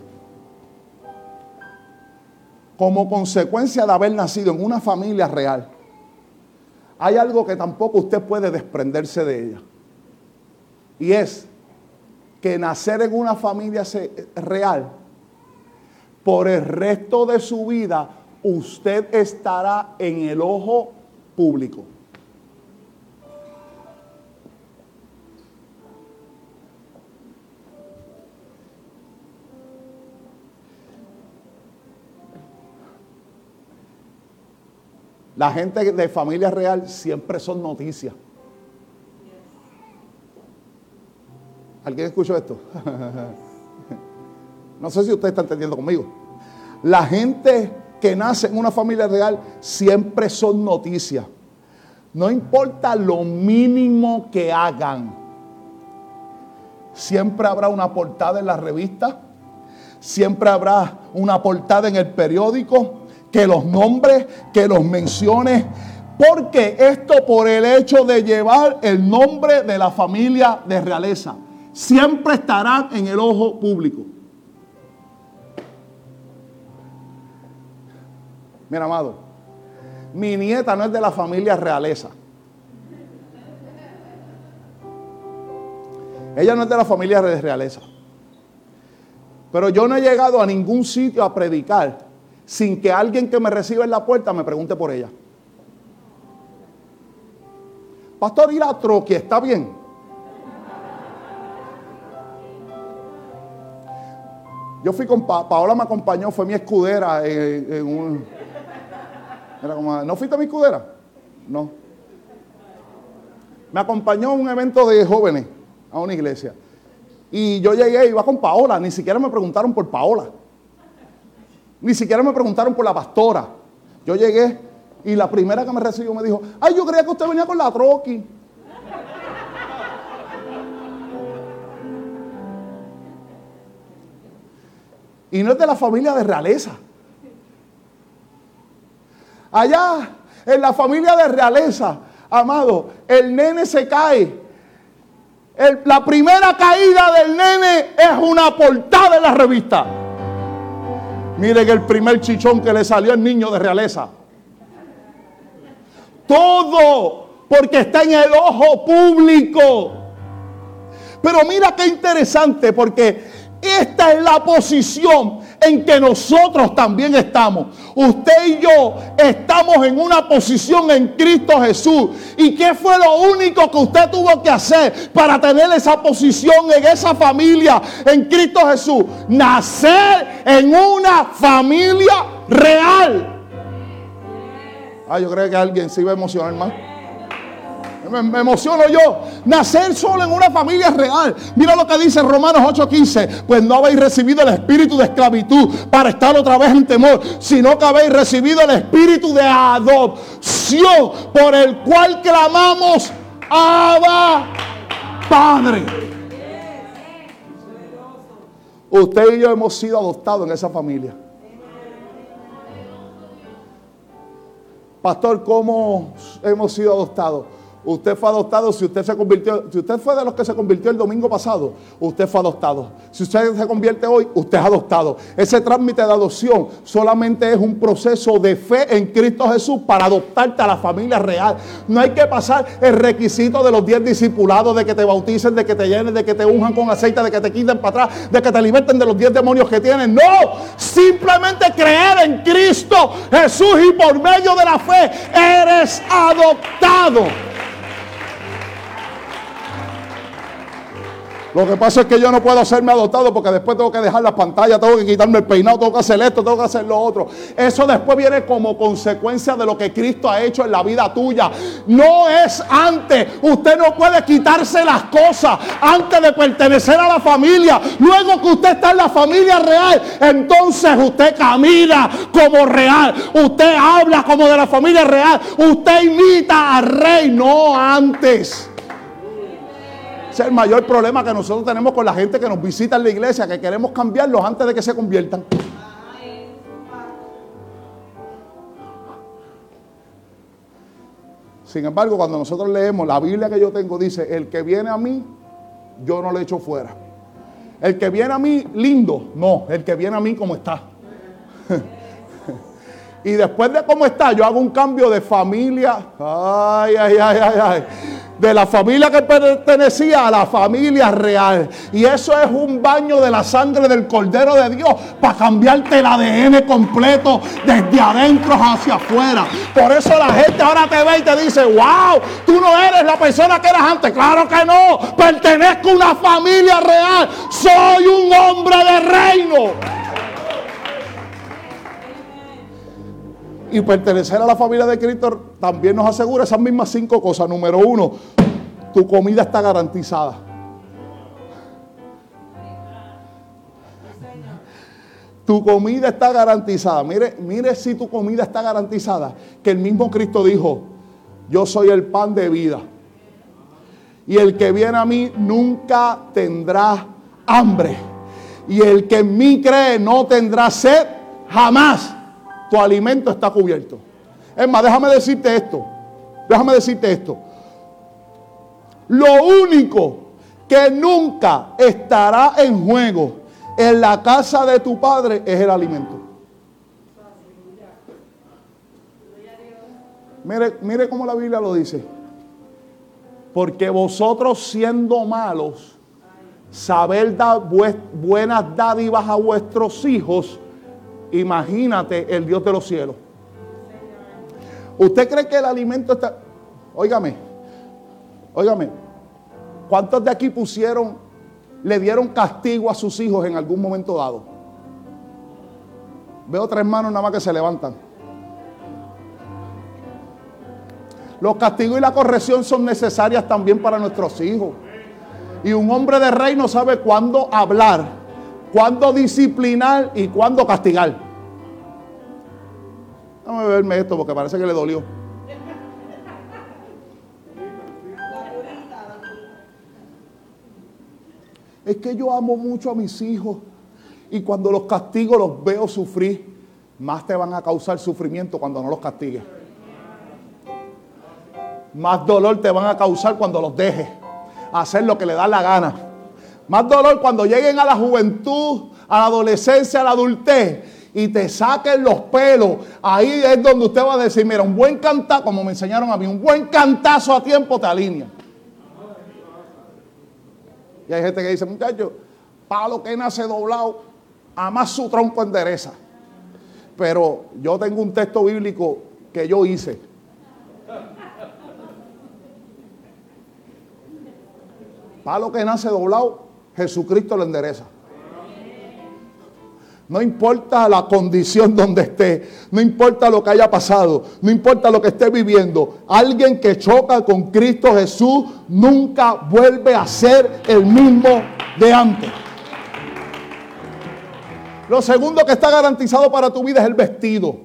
Como consecuencia de haber nacido en una familia real, hay algo que tampoco usted puede desprenderse de ella. Y es que nacer en una familia real, por el resto de su vida, usted estará en el ojo público. La gente de familia real siempre son noticias. ¿Alguien escuchó esto? no sé si usted está entendiendo conmigo. La gente que nace en una familia real siempre son noticias. No importa lo mínimo que hagan. Siempre habrá una portada en la revista. Siempre habrá una portada en el periódico que los nombres, que los mencione, porque esto por el hecho de llevar el nombre de la familia de realeza, siempre estarán en el ojo público. Mira, amado, mi nieta no es de la familia realeza. Ella no es de la familia de realeza. Pero yo no he llegado a ningún sitio a predicar sin que alguien que me reciba en la puerta me pregunte por ella. Pastor, ir ¿está bien? Yo fui con Paola, me acompañó, fue mi escudera en, un... ¿No fuiste mi escudera? No. Me acompañó a un evento de jóvenes, a una iglesia. Y yo llegué, iba con Paola, ni siquiera me preguntaron por Paola. Ni siquiera me preguntaron por la pastora. Yo llegué y la primera que me recibió me dijo, ay, yo creía que usted venía con la troqui. Y no es de la familia de realeza. Allá, en la familia de realeza, amado, el nene se cae. la primera caída del nene es una portada en la revista. Miren el primer chichón que le salió al niño de realeza. Todo porque está en el ojo público. Pero mira qué interesante porque esta es la posición en que nosotros también estamos. Usted y yo estamos en una posición en Cristo Jesús. ¿Y qué fue lo único que usted tuvo que hacer para tener esa posición en esa familia en Cristo Jesús? Nacer en una familia real. Ah, yo creo que alguien se iba a emocionar más. Me, emociono yo. Nacer solo en una familia real. Mira lo que dice Romanos 8:15. Pues no habéis recibido el espíritu de esclavitud para estar otra vez en temor, sino que habéis recibido el espíritu de adopción por el cual clamamos, Abba, Padre. Usted y yo hemos sido adoptados en esa familia. Pastor, ¿cómo hemos sido adoptados? Usted fue adoptado si usted se convirtió, si usted fue de los que se convirtió el domingo pasado, usted fue adoptado. Si usted se convierte hoy, usted es adoptado. Ese trámite de adopción solamente es un proceso de fe en Cristo Jesús para adoptarte a la familia real. No hay que pasar el requisito de los 10 discipulados, de que te bauticen, de que te llenen, de que te unjan con aceite, de que te quiten para atrás, de que te liberten de los 10 demonios que tienen. No, simplemente creer en Cristo Jesús y por medio de la fe eres adoptado. Lo que pasa es que yo no puedo hacerme adoptado porque después tengo que dejar las pantallas, tengo que quitarme el peinado, tengo que hacer esto, tengo que hacer lo otro. Eso después viene como consecuencia de lo que Cristo ha hecho en la vida tuya. No es antes. Usted no puede quitarse las cosas antes de pertenecer a la familia. Luego que usted está en la familia real, entonces usted camina como real. Usted habla como de la familia real. Usted imita al rey, no antes es el mayor problema que nosotros tenemos con la gente que nos visita en la iglesia, que queremos cambiarlos antes de que se conviertan. Sin embargo, cuando nosotros leemos la Biblia que yo tengo, dice, el que viene a mí, yo no le echo fuera. El que viene a mí, lindo. No, el que viene a mí como está. y después de cómo está, yo hago un cambio de familia. Ay, ay, ay, ay, ay de la familia que pertenecía a la familia real. Y eso es un baño de la sangre del Cordero de Dios para cambiarte el ADN completo desde adentro hacia afuera. Por eso la gente ahora te ve y te dice, wow, tú no eres la persona que eras antes. Claro que no, pertenezco a una familia real. Soy un hombre de reino. Y pertenecer a la familia de Cristo también nos asegura esas mismas cinco cosas. Número uno, tu comida está garantizada. Tu comida está garantizada. Mire, mire si tu comida está garantizada. Que el mismo Cristo dijo, yo soy el pan de vida. Y el que viene a mí nunca tendrá hambre. Y el que en mí cree no tendrá sed jamás tu alimento está cubierto. Es más, déjame decirte esto. Déjame decirte esto. Lo único que nunca estará en juego en la casa de tu padre es el alimento. Mire, mire cómo la Biblia lo dice. Porque vosotros siendo malos, saber dar buenas dádivas a vuestros hijos, Imagínate el Dios de los cielos. ¿Usted cree que el alimento está... Óigame, óigame, ¿cuántos de aquí pusieron, le dieron castigo a sus hijos en algún momento dado? Veo tres manos nada más que se levantan. Los castigos y la corrección son necesarias también para nuestros hijos. Y un hombre de rey no sabe cuándo hablar cuándo disciplinar y cuándo castigar. A verme esto porque parece que le dolió. Es que yo amo mucho a mis hijos y cuando los castigo los veo sufrir. Más te van a causar sufrimiento cuando no los castigues. Más dolor te van a causar cuando los dejes hacer lo que le da la gana. Más dolor cuando lleguen a la juventud, a la adolescencia, a la adultez y te saquen los pelos. Ahí es donde usted va a decir, mira, un buen cantazo, como me enseñaron a mí, un buen cantazo a tiempo te alinea. Y hay gente que dice, muchachos, palo que nace doblado, a más su tronco endereza. Pero yo tengo un texto bíblico que yo hice. Palo que nace doblado, Jesucristo lo endereza. No importa la condición donde esté, no importa lo que haya pasado, no importa lo que esté viviendo. Alguien que choca con Cristo Jesús nunca vuelve a ser el mismo de antes. Lo segundo que está garantizado para tu vida es el vestido.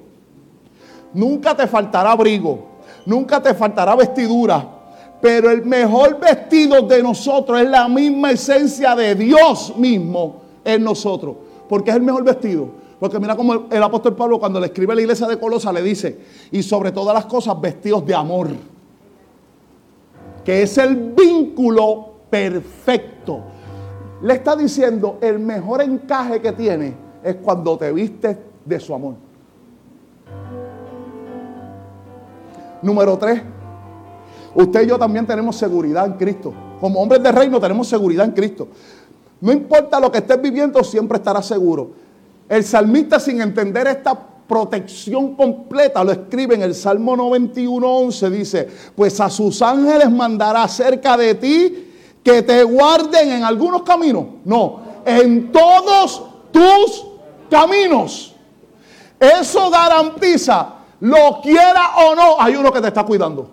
Nunca te faltará abrigo, nunca te faltará vestidura, pero el mejor vestido de nosotros es la misma esencia de Dios mismo en nosotros porque es el mejor vestido. Porque mira como el, apóstol Pablo cuando le escribe a la iglesia de Colosa le dice, y sobre todas las cosas vestidos de amor, que es el vínculo perfecto. Le está diciendo, el mejor encaje que tiene es cuando te vistes de su amor. Número tres, usted y yo también tenemos seguridad en Cristo. Como hombres de reino tenemos seguridad en Cristo. No importa lo que estés viviendo, siempre estarás seguro. El salmista sin entender esta protección completa, lo escribe en el Salmo 91.11, dice, pues a sus ángeles mandará cerca de ti que te guarden en algunos caminos. No, en todos tus caminos. Eso garantiza, lo quiera o no, hay uno que te está cuidando.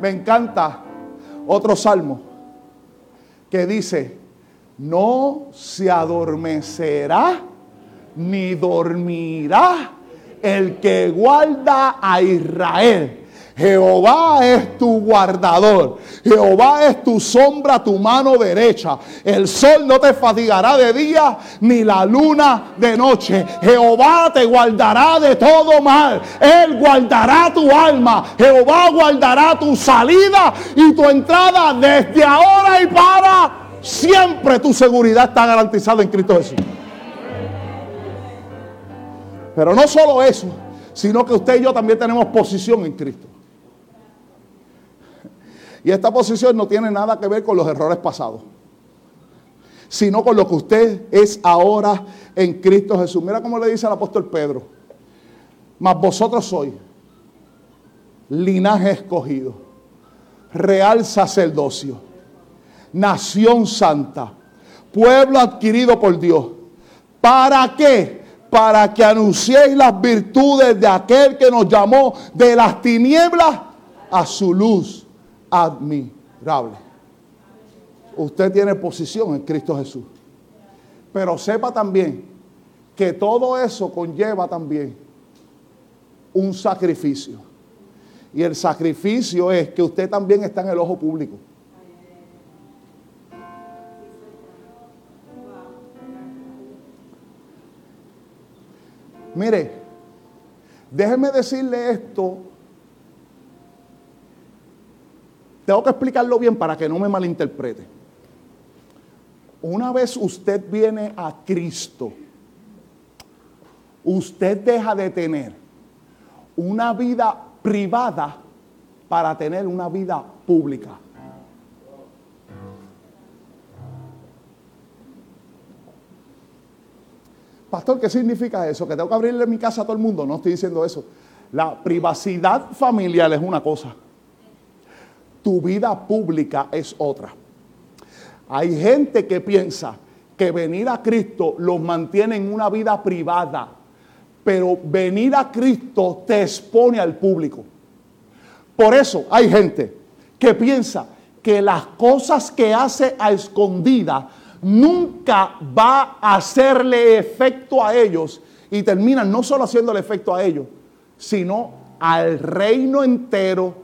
Me encanta otro salmo que dice, no se adormecerá ni dormirá el que guarda a Israel. Jehová es tu guardador. Jehová es tu sombra, tu mano derecha. El sol no te fatigará de día, ni la luna de noche. Jehová te guardará de todo mal. Él guardará tu alma. Jehová guardará tu salida y tu entrada desde ahora y para siempre. Tu seguridad está garantizada en Cristo Jesús. Pero no solo eso, sino que usted y yo también tenemos posición en Cristo. Y esta posición no tiene nada que ver con los errores pasados, sino con lo que usted es ahora en Cristo Jesús. Mira cómo le dice el apóstol Pedro, mas vosotros sois linaje escogido, real sacerdocio, nación santa, pueblo adquirido por Dios. ¿Para qué? Para que anunciéis las virtudes de aquel que nos llamó de las tinieblas a su luz admirable. Usted tiene posición en Cristo Jesús. Pero sepa también que todo eso conlleva también un sacrificio. Y el sacrificio es que usted también está en el ojo público. Mire, déjeme decirle esto Tengo que explicarlo bien para que no me malinterprete. Una vez usted viene a Cristo, usted deja de tener una vida privada para tener una vida pública. Pastor, ¿qué significa eso? ¿Que tengo que abrirle mi casa a todo el mundo? No estoy diciendo eso. La privacidad familiar es una cosa tu vida pública es otra. Hay gente que piensa que venir a Cristo los mantiene en una vida privada, pero venir a Cristo te expone al público. Por eso hay gente que piensa que las cosas que hace a escondida nunca va a hacerle efecto a ellos y terminan no solo haciéndole efecto a ellos, sino al reino entero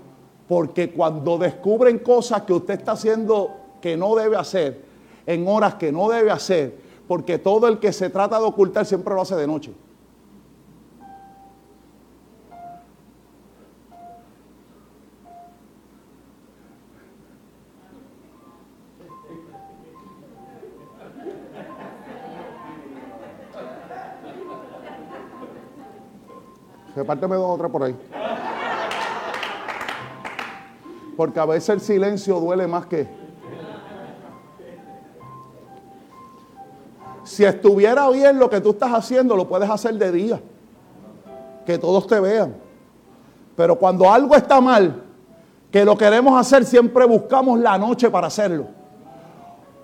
porque cuando descubren cosas que usted está haciendo que no debe hacer, en horas que no debe hacer, porque todo el que se trata de ocultar siempre lo hace de noche. Repárteme dos o tres por ahí. Porque a veces el silencio duele más que... Si estuviera bien lo que tú estás haciendo, lo puedes hacer de día. Que todos te vean. Pero cuando algo está mal, que lo queremos hacer, siempre buscamos la noche para hacerlo.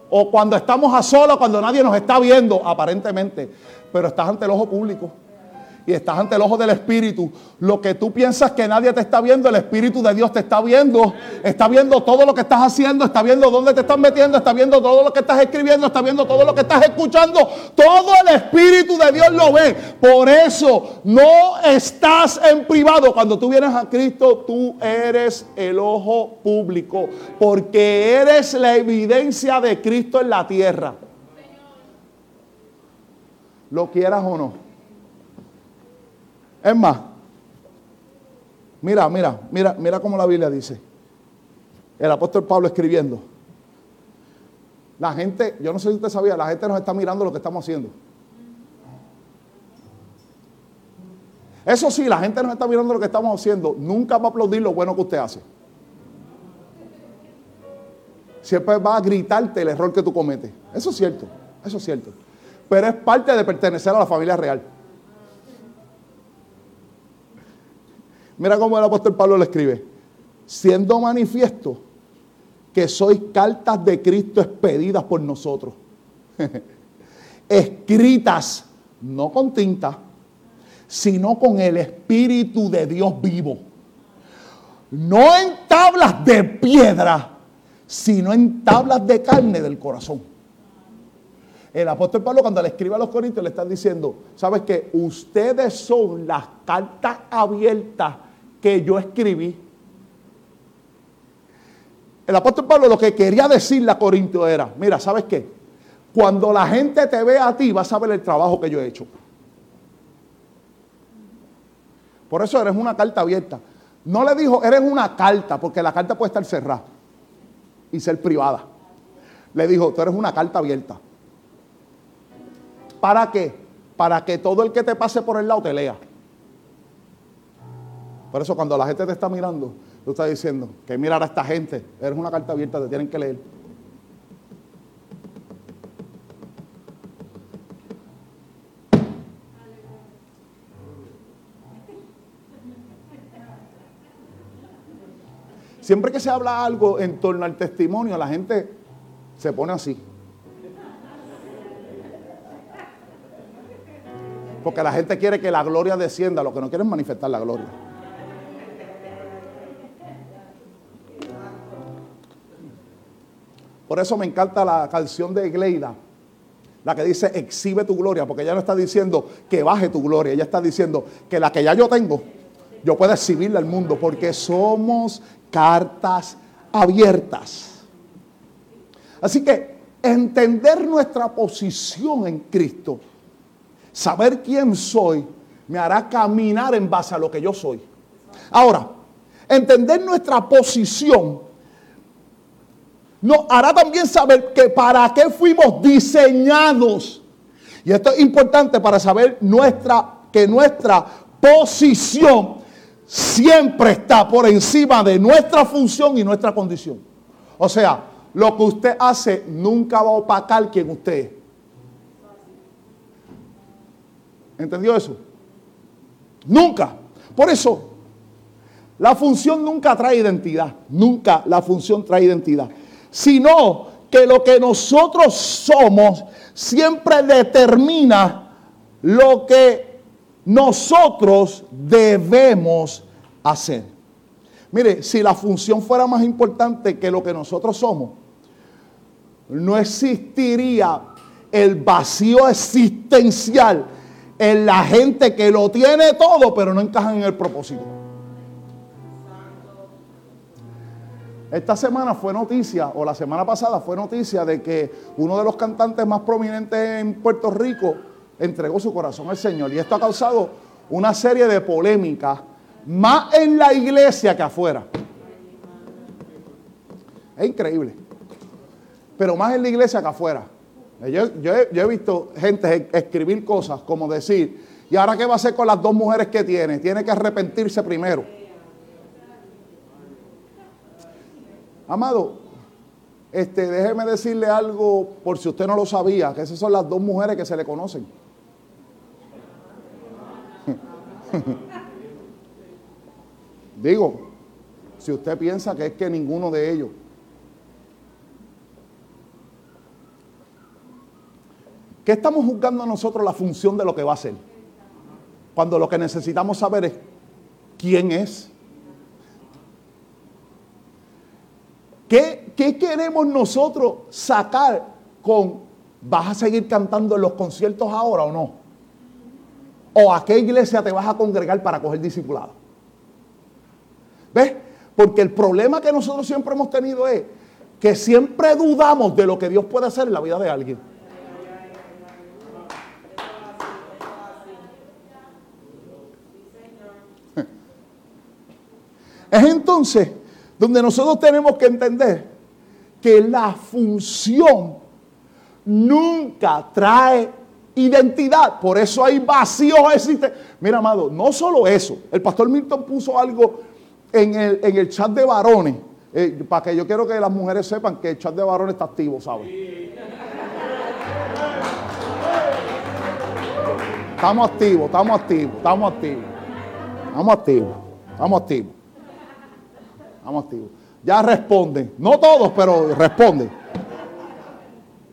O cuando estamos a solas, cuando nadie nos está viendo, aparentemente. Pero estás ante el ojo público y estás ante el ojo del Espíritu, lo que tú piensas que nadie te está viendo, el Espíritu de Dios te está viendo, está viendo todo lo que estás haciendo, está viendo dónde te estás metiendo, está viendo todo lo que estás escribiendo, está viendo todo lo que estás escuchando, todo el Espíritu de Dios lo ve. Por eso no estás en privado. Cuando tú vienes a Cristo, tú eres el ojo público, porque eres la evidencia de Cristo en la tierra. Lo quieras o no. Es más, mira, mira, mira, mira cómo la Biblia dice. El apóstol Pablo escribiendo. La gente, yo no sé si usted sabía, la gente nos está mirando lo que estamos haciendo. Eso sí, la gente nos está mirando lo que estamos haciendo. Nunca va a aplaudir lo bueno que usted hace. Siempre va a gritarte el error que tú cometes. Eso es cierto, eso es cierto. Pero es parte de pertenecer a la familia real. Mira cómo el apóstol Pablo le escribe. Siendo manifiesto que sois cartas de Cristo expedidas por nosotros. Escritas no con tinta, sino con el Espíritu de Dios vivo. No en tablas de piedra, sino en tablas de carne del corazón. El apóstol Pablo cuando le escribe a los corintios le está diciendo, ¿sabes que Ustedes son las cartas abiertas que yo escribí. El apóstol Pablo lo que quería decirle a Corinto era, mira, ¿sabes qué? Cuando la gente te ve a ti, vas a ver el trabajo que yo he hecho. Por eso eres una carta abierta. No le dijo, eres una carta, porque la carta puede estar cerrada y ser privada. Le dijo, tú eres una carta abierta. ¿Para qué? Para que todo el que te pase por el lado te lea. Por eso cuando la gente te está mirando, tú estás diciendo que mirar a esta gente, eres una carta abierta, te tienen que leer. Siempre que se habla algo en torno al testimonio, la gente se pone así. Porque la gente quiere que la gloria descienda, lo que no quieren es manifestar la gloria. Por eso me encanta la canción de Gleida, la que dice exhibe tu gloria, porque ella no está diciendo que baje tu gloria, ella está diciendo que la que ya yo tengo, yo puedo exhibirla al mundo, porque somos cartas abiertas. Así que entender nuestra posición en Cristo, saber quién soy, me hará caminar en base a lo que yo soy. Ahora, entender nuestra posición nos hará también saber que para qué fuimos diseñados. Y esto es importante para saber nuestra, que nuestra posición siempre está por encima de nuestra función y nuestra condición. O sea, lo que usted hace nunca va a opacar quien usted es. ¿Entendió eso? Nunca. Por eso, la función nunca trae identidad. Nunca la función trae identidad sino que lo que nosotros somos siempre determina lo que nosotros debemos hacer. Mire, si la función fuera más importante que lo que nosotros somos, no existiría el vacío existencial en la gente que lo tiene todo, pero no encaja en el propósito. Esta semana fue noticia, o la semana pasada fue noticia de que uno de los cantantes más prominentes en Puerto Rico entregó su corazón al Señor. Y esto ha causado una serie de polémicas, más en la iglesia que afuera. Es increíble. Pero más en la iglesia que afuera. Yo, yo he visto gente escribir cosas como decir, ¿y ahora qué va a hacer con las dos mujeres que tiene? Tiene que arrepentirse primero. Amado, este, déjeme decirle algo por si usted no lo sabía, que esas son las dos mujeres que se le conocen. Digo, si usted piensa que es que ninguno de ellos. ¿Qué estamos juzgando nosotros la función de lo que va a hacer? Cuando lo que necesitamos saber es quién es. ¿Qué, ¿Qué, queremos nosotros sacar con, vas a seguir cantando en los conciertos ahora o no? ¿O a qué iglesia te vas a congregar para coger discipulado? ¿Ves? Porque el problema que nosotros siempre hemos tenido es que siempre dudamos de lo que Dios puede hacer en la vida de alguien. Es entonces donde nosotros tenemos que entender que la función nunca trae identidad. Por eso hay vacíos existe. Mira, amado, no solo eso. El pastor Milton puso algo en el, chat de varones. Eh, para que yo quiero que las mujeres sepan que el chat de varones está activo, ¿sabes? Estamos activos, estamos activos, estamos activos. Estamos activos, estamos activos. Estamos activos. Ya responden. No todos, pero responden.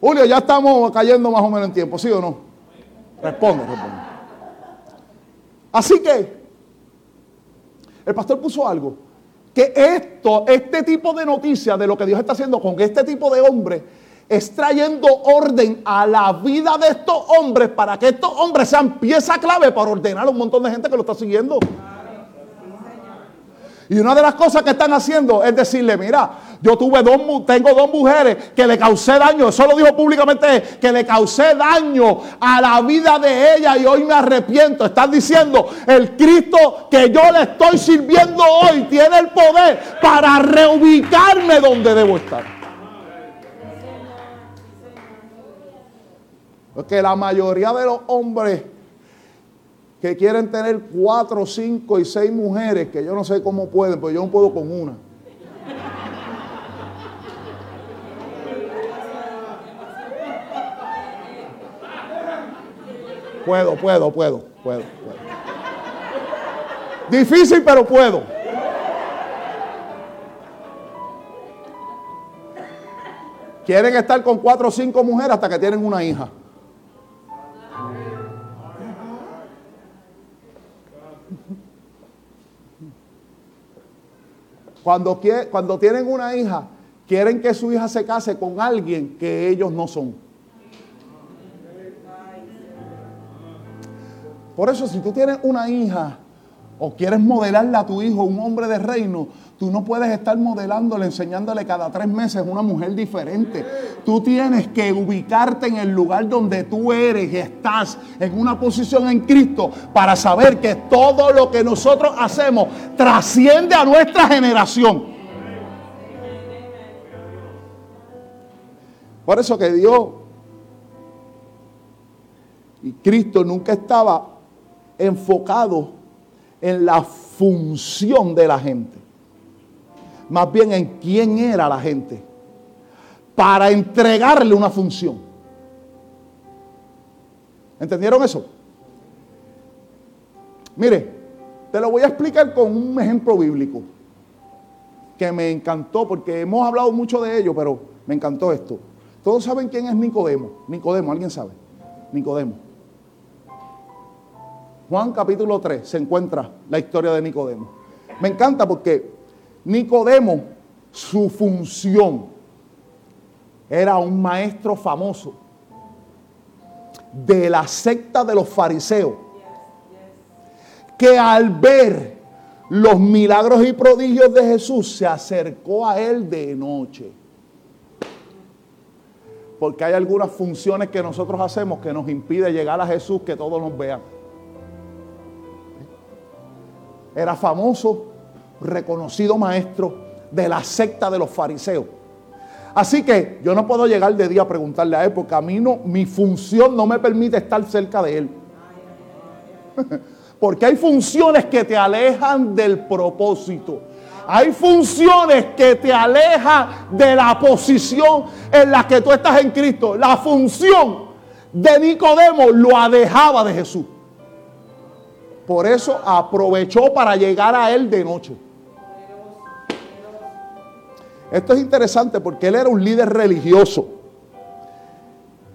Julio, ya estamos cayendo más o menos en tiempo, ¿sí o no? Responde, responde. Así que el pastor puso algo. Que esto, este tipo de noticias de lo que Dios está haciendo con este tipo de hombres, es trayendo orden a la vida de estos hombres para que estos hombres sean pieza clave para ordenar a un montón de gente que lo está siguiendo. Y una de las cosas que están haciendo es decirle, mira, yo tuve dos, tengo dos mujeres que le causé daño. Eso lo dijo públicamente, que le causé daño a la vida de ella y hoy me arrepiento. Están diciendo, el Cristo que yo le estoy sirviendo hoy tiene el poder para reubicarme donde debo estar. Porque la mayoría de los hombres que quieren tener cuatro, cinco y seis mujeres, que yo no sé cómo pueden, pero yo no puedo con una. Puedo, puedo, puedo, puedo, Difícil, pero puedo. Quieren estar con cuatro o cinco mujeres hasta que tienen una hija. Cuando, cuando tienen una hija, quieren que su hija se case con alguien que ellos no son. Por eso si tú tienes una hija o quieres modelarle a tu hijo un hombre de reino, tú no puedes estar modelándole, enseñándole cada tres meses una mujer diferente. Tú tienes que ubicarte en el lugar donde tú eres y estás en una posición en Cristo para saber que todo lo que nosotros hacemos trasciende a nuestra generación. Por eso que Dios y Cristo nunca estaba enfocado en la función de la gente, más bien en quién era la gente, para entregarle una función. ¿Entendieron eso? Mire, te lo voy a explicar con un ejemplo bíblico que me encantó porque hemos hablado mucho de ello, pero me encantó esto. Todos saben quién es Nicodemo. Nicodemo, ¿alguien sabe? Nicodemo. Juan capítulo 3 se encuentra la historia de Nicodemo. Me encanta porque Nicodemo, su función era un maestro famoso de la secta de los fariseos, que al ver los milagros y prodigios de Jesús se acercó a él de noche. Porque hay algunas funciones que nosotros hacemos que nos impide llegar a Jesús, que todos nos vean era famoso, reconocido maestro de la secta de los fariseos. Así que yo no puedo llegar de día a preguntarle a él porque a mí no, mi función no me permite estar cerca de él. Porque hay funciones que te alejan del propósito. Hay funciones que te alejan de la posición en la que tú estás en Cristo. La función de Nicodemo lo alejaba de Jesús. Por eso aprovechó para llegar a él de noche. Esto es interesante porque él era un líder religioso.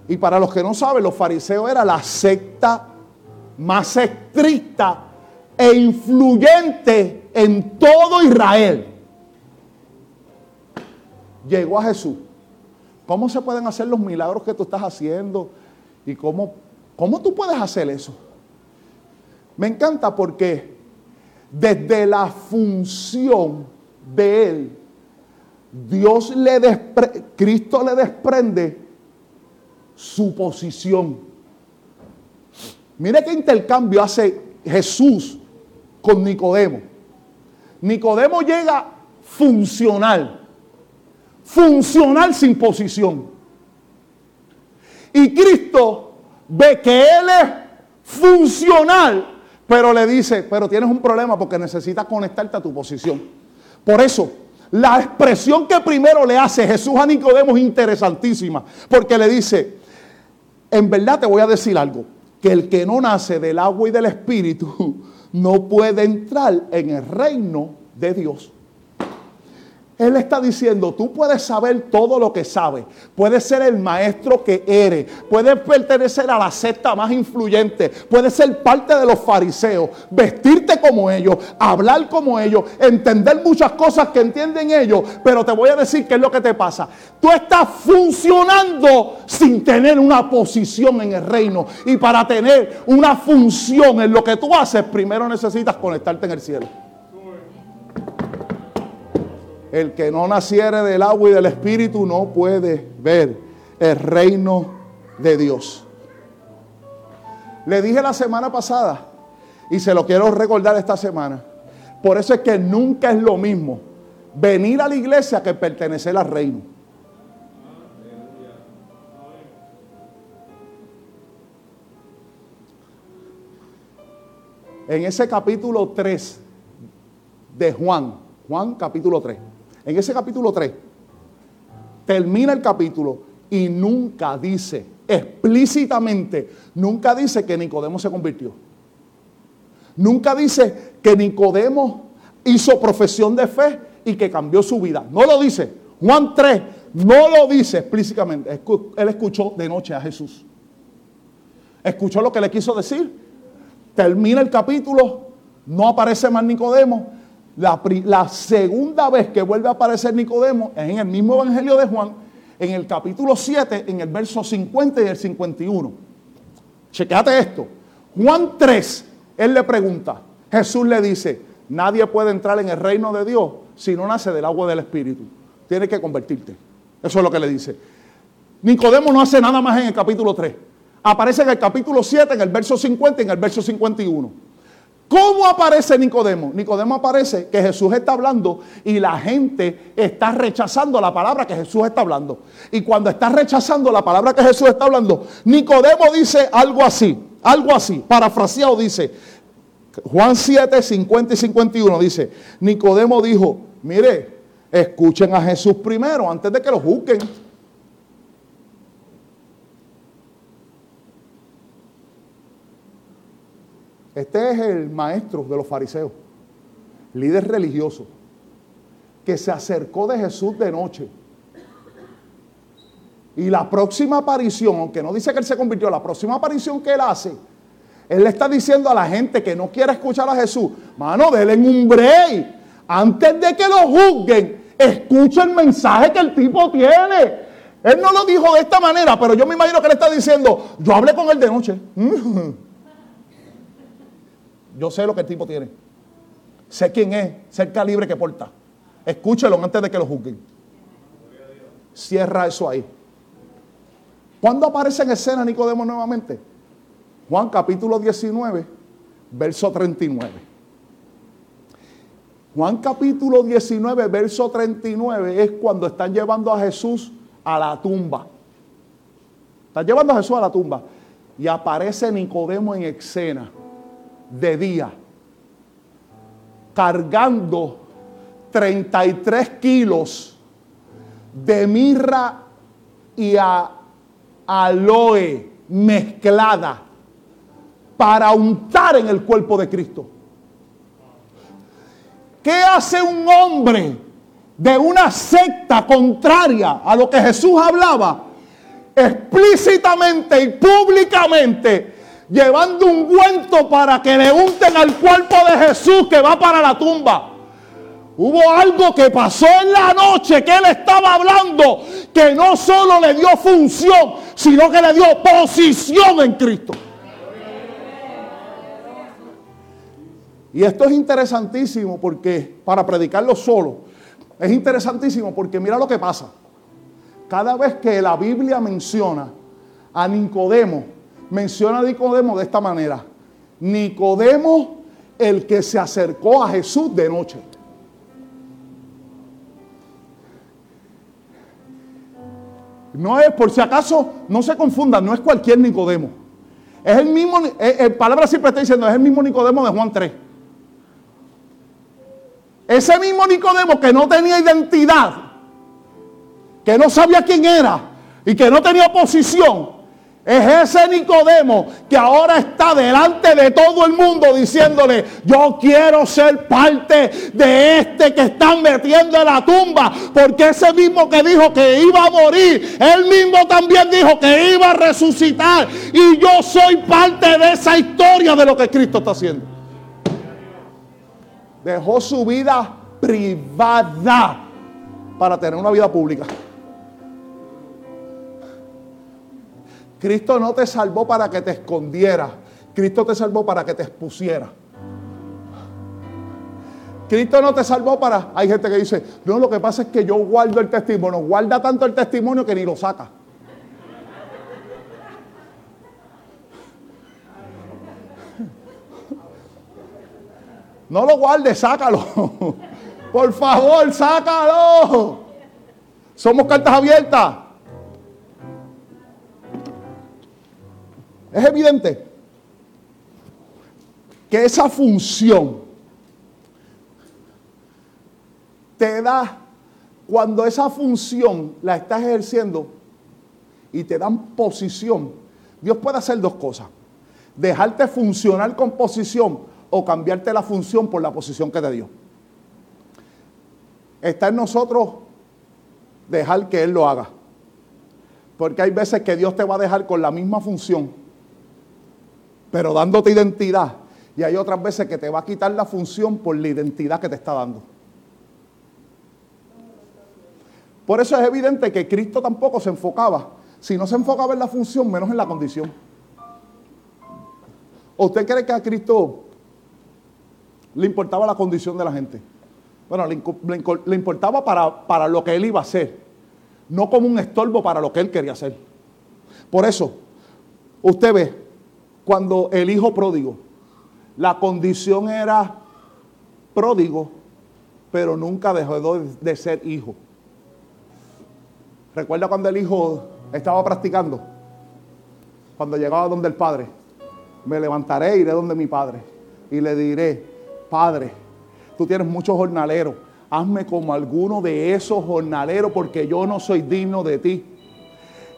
Y para los que no saben, los fariseos era la secta más estricta e influyente en todo Israel. Llegó a Jesús. ¿Cómo se pueden hacer los milagros que tú estás haciendo? ¿Y cómo, cómo tú puedes hacer eso? Me encanta porque desde la función de Él, Dios le Cristo le desprende su posición. Mire qué intercambio hace Jesús con Nicodemo. Nicodemo llega funcional, funcional sin posición. Y Cristo ve que Él es funcional, pero le dice, pero tienes un problema porque necesitas conectarte a tu posición. Por eso, la expresión que primero le hace Jesús a Nicodemo es interesantísima, porque le dice, en verdad te voy a decir algo, que el que no nace del agua y del espíritu no puede entrar en el reino de Dios. Él está diciendo, tú puedes saber todo lo que sabes, puedes ser el maestro que eres, puedes pertenecer a la secta más influyente, puedes ser parte de los fariseos, vestirte como ellos, hablar como ellos, entender muchas cosas que entienden ellos, pero te voy a decir qué es lo que te pasa. Tú estás funcionando sin tener una posición en el reino. Y para tener una función en lo que tú haces, primero necesitas conectarte en el cielo. El que no naciere del agua y del espíritu no puede ver el reino de Dios. Le dije la semana pasada y se lo quiero recordar esta semana. Por eso es que nunca es lo mismo venir a la iglesia que pertenecer al reino. En ese capítulo 3 de Juan, Juan capítulo 3. En ese capítulo 3, termina el capítulo y nunca dice, explícitamente, nunca dice que Nicodemo se convirtió. Nunca dice que Nicodemo hizo profesión de fe y que cambió su vida. No lo dice. Juan 3 no lo dice explícitamente. Él escuchó de noche a Jesús. Escuchó lo que le quiso decir. Termina el capítulo. No aparece más Nicodemo. La, segunda vez que vuelve a aparecer Nicodemo es en el mismo Evangelio de Juan, en el capítulo 7, en el verso 50 y el 51. Chequeate esto. Juan 3, él le pregunta, Jesús le dice, nadie puede entrar en el reino de Dios si no nace del agua del Espíritu. Tienes que convertirte. Eso es lo que le dice. Nicodemo no hace nada más en el capítulo 3. Aparece en el capítulo 7, en el verso 50 y en el verso 51. ¿Cómo aparece Nicodemo? Nicodemo aparece que Jesús está hablando y la gente está rechazando la palabra que Jesús está hablando. Y cuando está rechazando la palabra que Jesús está hablando, Nicodemo dice algo así, algo así, parafraseado dice, Juan 7, 50 y 51 dice, Nicodemo dijo, mire, escuchen a Jesús primero antes de que lo juzguen. Este es el maestro de los fariseos, líder religioso, que se acercó de Jesús de noche. Y la próxima aparición, aunque no dice que él se convirtió, la próxima aparición que él hace, él le está diciendo a la gente que no quiere escuchar a Jesús, mano, denle un break. Antes de que lo juzguen, escucha el mensaje que el tipo tiene. Él no lo dijo de esta manera, pero yo me imagino que le está diciendo, yo hablé con él de noche. Yo sé lo que el tipo tiene. Sé quién es, sé el calibre que porta. Escúchelo antes de que lo juzguen. Cierra eso ahí. ¿Cuándo aparece en escena Nicodemo nuevamente? Juan capítulo 19, verso 39. Juan capítulo 19, verso 39 es cuando están llevando a Jesús a la tumba. Están llevando a Jesús a la tumba. Y aparece Nicodemo en escena de día, cargando 33 kilos de mirra y a aloe mezclada para untar en el cuerpo de Cristo. ¿Qué hace un hombre de una secta contraria a lo que Jesús hablaba? Explícitamente y públicamente llevando un guento para que le unten al cuerpo de Jesús que va para la tumba. Hubo algo que pasó en la noche que él estaba hablando que no solo le dio función, sino que le dio posición en Cristo. Y esto es interesantísimo porque, para predicarlo solo, es interesantísimo porque mira lo que pasa. Cada vez que la Biblia menciona a Nicodemo, menciona a Nicodemo de esta manera. Nicodemo, el que se acercó a Jesús de noche. No es, por si acaso, no se confundan, no es cualquier Nicodemo. Es el mismo, en eh, eh, palabra siempre está diciendo, es el mismo Nicodemo de Juan 3. Ese mismo Nicodemo que no tenía identidad, que no sabía quién era y que no tenía posición, es ese Nicodemo que ahora está delante de todo el mundo diciéndole, yo quiero ser parte de este que están metiendo en la tumba. Porque ese mismo que dijo que iba a morir, él mismo también dijo que iba a resucitar. Y yo soy parte de esa historia de lo que Cristo está haciendo. Dejó su vida privada para tener una vida pública. Cristo no te salvó para que te escondiera. Cristo te salvó para que te expusiera. Cristo no te salvó para... Hay gente que dice, no, lo que pasa es que yo guardo el testimonio. Guarda tanto el testimonio que ni lo saca. No lo guardes, sácalo. Por favor, sácalo. Somos cartas abiertas. Es evidente que esa función te da, cuando esa función la estás ejerciendo y te dan posición, Dios puede hacer dos cosas. Dejarte funcionar con posición o cambiarte la función por la posición que te dio. Está en nosotros dejar que Él lo haga. Porque hay veces que Dios te va a dejar con la misma función pero dándote identidad. Y hay otras veces que te va a quitar la función por la identidad que te está dando. Por eso es evidente que Cristo tampoco se enfocaba. Si no se enfocaba en la función, menos en la condición. usted cree que a Cristo le importaba la condición de la gente? Bueno, le, importaba para, para lo que él iba a hacer, no como un estorbo para lo que él quería hacer. Por eso, usted ve, cuando el hijo pródigo, la condición era pródigo, pero nunca dejó de ser hijo. Recuerda cuando el hijo estaba practicando, cuando llegaba donde el padre, me levantaré y iré donde mi padre y le diré, padre, tú tienes muchos jornaleros, hazme como alguno de esos jornaleros porque yo no soy digno de ti.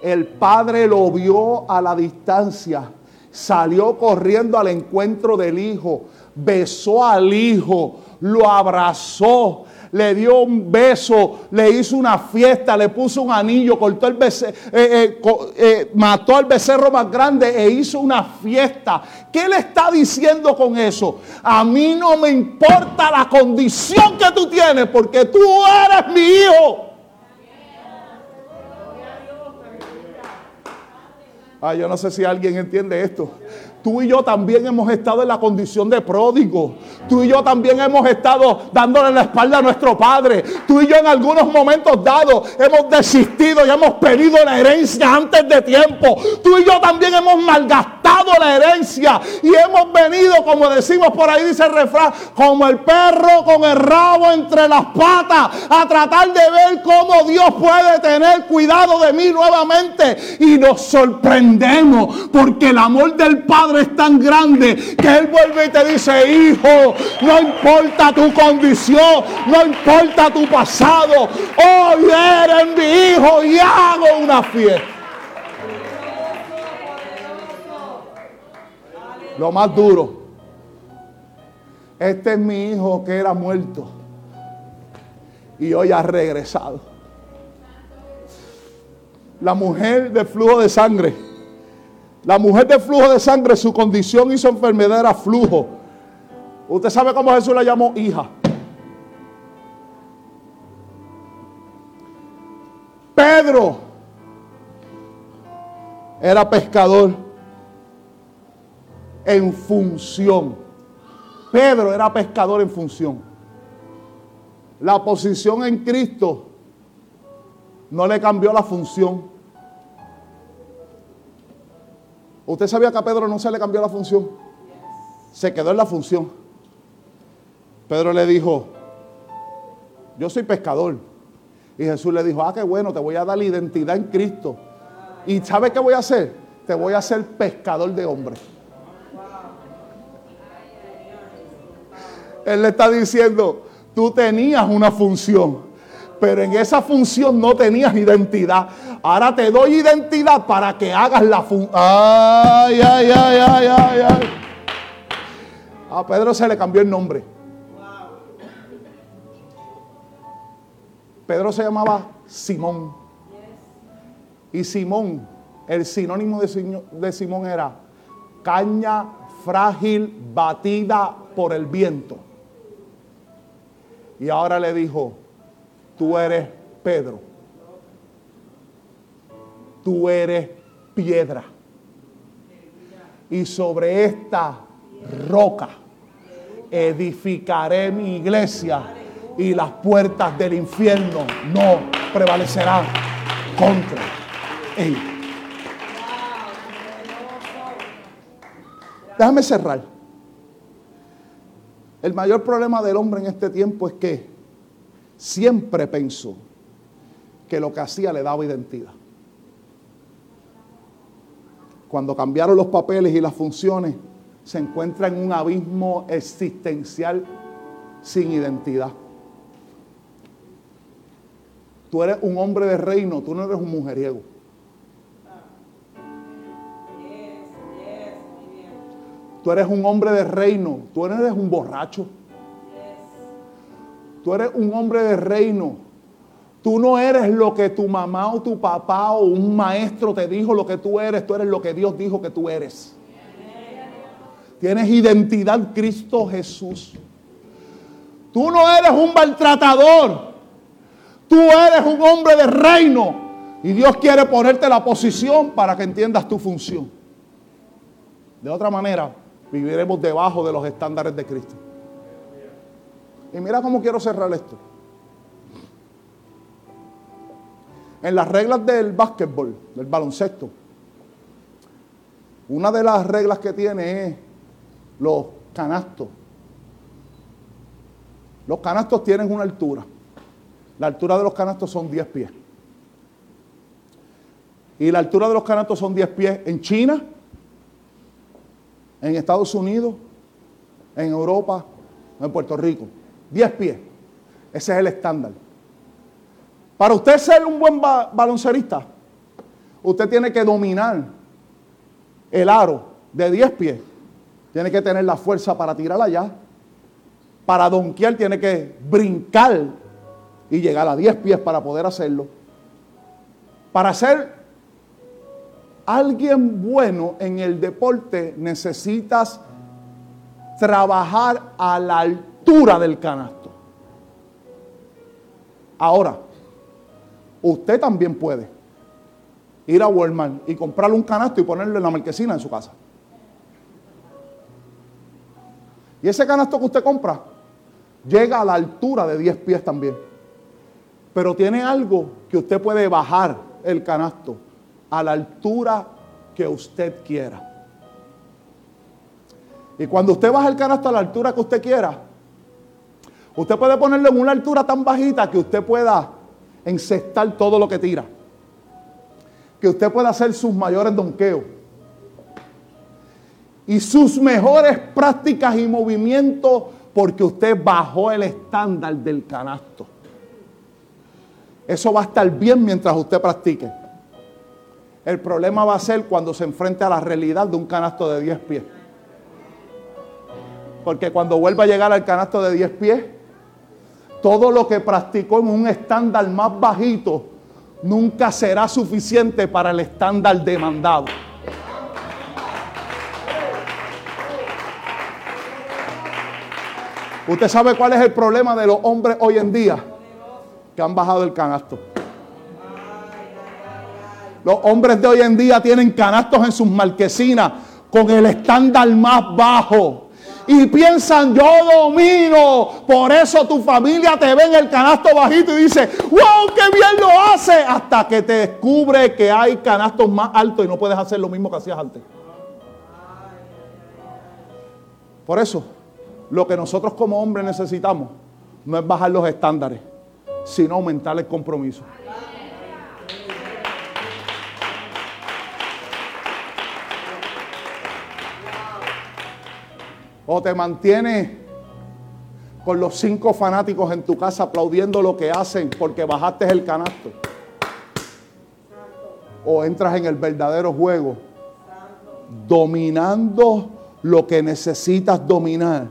El padre lo vio a la distancia salió corriendo al encuentro del hijo, besó al hijo, lo abrazó, le dio un beso, le hizo una fiesta, le puso un anillo, cortó el becerro, eh, eh, eh, mató al becerro más grande e hizo una fiesta. ¿Qué le está diciendo con eso? A mí no me importa la condición que tú tienes porque tú eres mi hijo. Ah, yo no sé si alguien entiende esto. Tú y yo también hemos estado en la condición de pródigo. Tú y yo también hemos estado dándole la espalda a nuestro Padre. Tú y yo en algunos momentos dados hemos desistido y hemos pedido la herencia antes de tiempo. Tú y yo también hemos malgastado la herencia y hemos venido, como decimos por ahí, dice el refrán, como el perro con el rabo entre las patas, a tratar de ver cómo Dios puede tener cuidado de mí nuevamente. Y nos sorprendemos porque el amor del Padre Es tan grande que Él vuelve y te dice, hijo, no importa tu condición, no importa tu pasado, hoy eres mi hijo y hago una fiesta. Lo más duro, este es mi hijo que era muerto y hoy ha regresado. La mujer de flujo de sangre. La mujer de flujo de sangre, su condición y su enfermedad era flujo. Usted sabe cómo Jesús la llamó hija. Pedro era pescador en función. Pedro era pescador en función. La posición en Cristo no le cambió la función. ¿Usted sabía que a Pedro no se le cambió la función? Se quedó en la función. Pedro le dijo, yo soy pescador. Y Jesús le dijo, ah, qué bueno, te voy a dar la identidad en Cristo. ¿Y sabe qué voy a hacer? Te voy a hacer pescador de hombres. Él le está diciendo, tú tenías una función, pero en esa función no tenías identidad. Ahora te doy identidad para que hagas la función. Ay, ay, ay, ay, ay, ay. A Pedro se le cambió el nombre. Pedro se llamaba Simón. Y Simón, el sinónimo de Simón era caña frágil batida por el viento. Y ahora le dijo, tú eres Pedro. Tú eres piedra. Y sobre esta roca edificaré mi iglesia y las puertas del infierno no prevalecerán contra ella. Déjame cerrar. El mayor problema del hombre en este tiempo es que siempre pensó que lo que hacía le daba identidad. Cuando cambiaron los papeles y las funciones, se encuentra en un abismo existencial sin identidad. Tú eres un hombre de reino, tú no eres un mujeriego. Tú eres un hombre de reino. Tú eres un borracho. Tú eres un hombre de reino. Tú no eres lo que tu mamá o tu papá o un maestro te dijo lo que tú eres. Tú eres lo que Dios dijo que tú eres. Tienes identidad en Cristo Jesús. Tú no eres un maltratador. Tú eres un hombre de reino. Y Dios quiere ponerte la posición para que entiendas tu función. De otra manera, viviremos debajo de los estándares de Cristo. Y mira cómo quiero cerrar esto. En las reglas del básquetbol, del baloncesto, una de las reglas que tiene es los canastos. Los canastos tienen una altura. La altura de los canastos son 10 pies. Y la altura de los canastos son 10 pies en China, en Estados Unidos, en Europa, en Puerto Rico. 10 pies. Ese es el estándar. Para usted ser un buen baloncerista, usted tiene que dominar el aro de 10 pies. Tiene que tener la fuerza para tirar allá. Para donkear tiene que brincar y llegar a 10 pies para poder hacerlo. Para ser alguien bueno en el deporte necesitas trabajar a la altura del canasto. Ahora, usted también puede ir a Walmart y comprarle un canasto y ponerlo en la marquesina en su casa. Y ese canasto que usted compra llega a la altura de 10 pies también. Pero tiene algo que usted puede bajar el canasto a la altura que usted quiera. Y cuando usted baja el canasto a la altura que usted quiera, usted puede ponerlo en una altura tan bajita que usted pueda encestar todo lo que tira. Que usted pueda hacer sus mayores donqueos. y sus mejores prácticas y movimientos porque usted bajó el estándar del canasto. Eso va a estar bien mientras usted practique. El problema va a ser cuando se enfrente a la realidad de un canasto de 10 pies. Porque cuando vuelva a llegar al canasto de 10 pies, todo lo que practicó en un estándar más bajito nunca será suficiente para el estándar demandado. ¿Usted sabe cuál es el problema de los hombres hoy en día? Que han bajado el canasto. Los hombres de hoy en día tienen canastos en sus marquesinas con el estándar más bajo. Y piensan, yo domino. Por eso tu familia te ve en el canasto bajito y dice, wow, qué bien lo hace. Hasta que te descubre que hay canastos más altos y no puedes hacer lo mismo que hacías antes. Por eso, lo que nosotros como hombres necesitamos no es bajar los estándares, sino aumentar el compromiso. O te mantienes con los cinco fanáticos en tu casa aplaudiendo lo que hacen porque bajaste el canasto. O entras en el verdadero juego dominando lo que necesitas dominar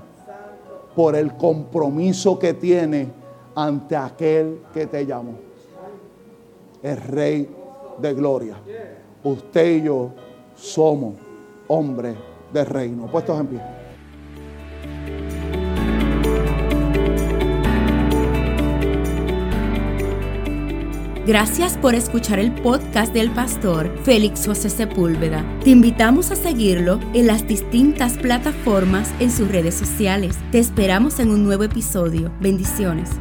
por el compromiso que tiene ante aquel que te llamó. El Rey de Gloria. Usted y yo somos hombres de reino. Puestos en pie. Gracias por escuchar el podcast del pastor Félix José Sepúlveda. Te invitamos a seguirlo en las distintas plataformas en sus redes sociales. Te esperamos en un nuevo episodio. Bendiciones.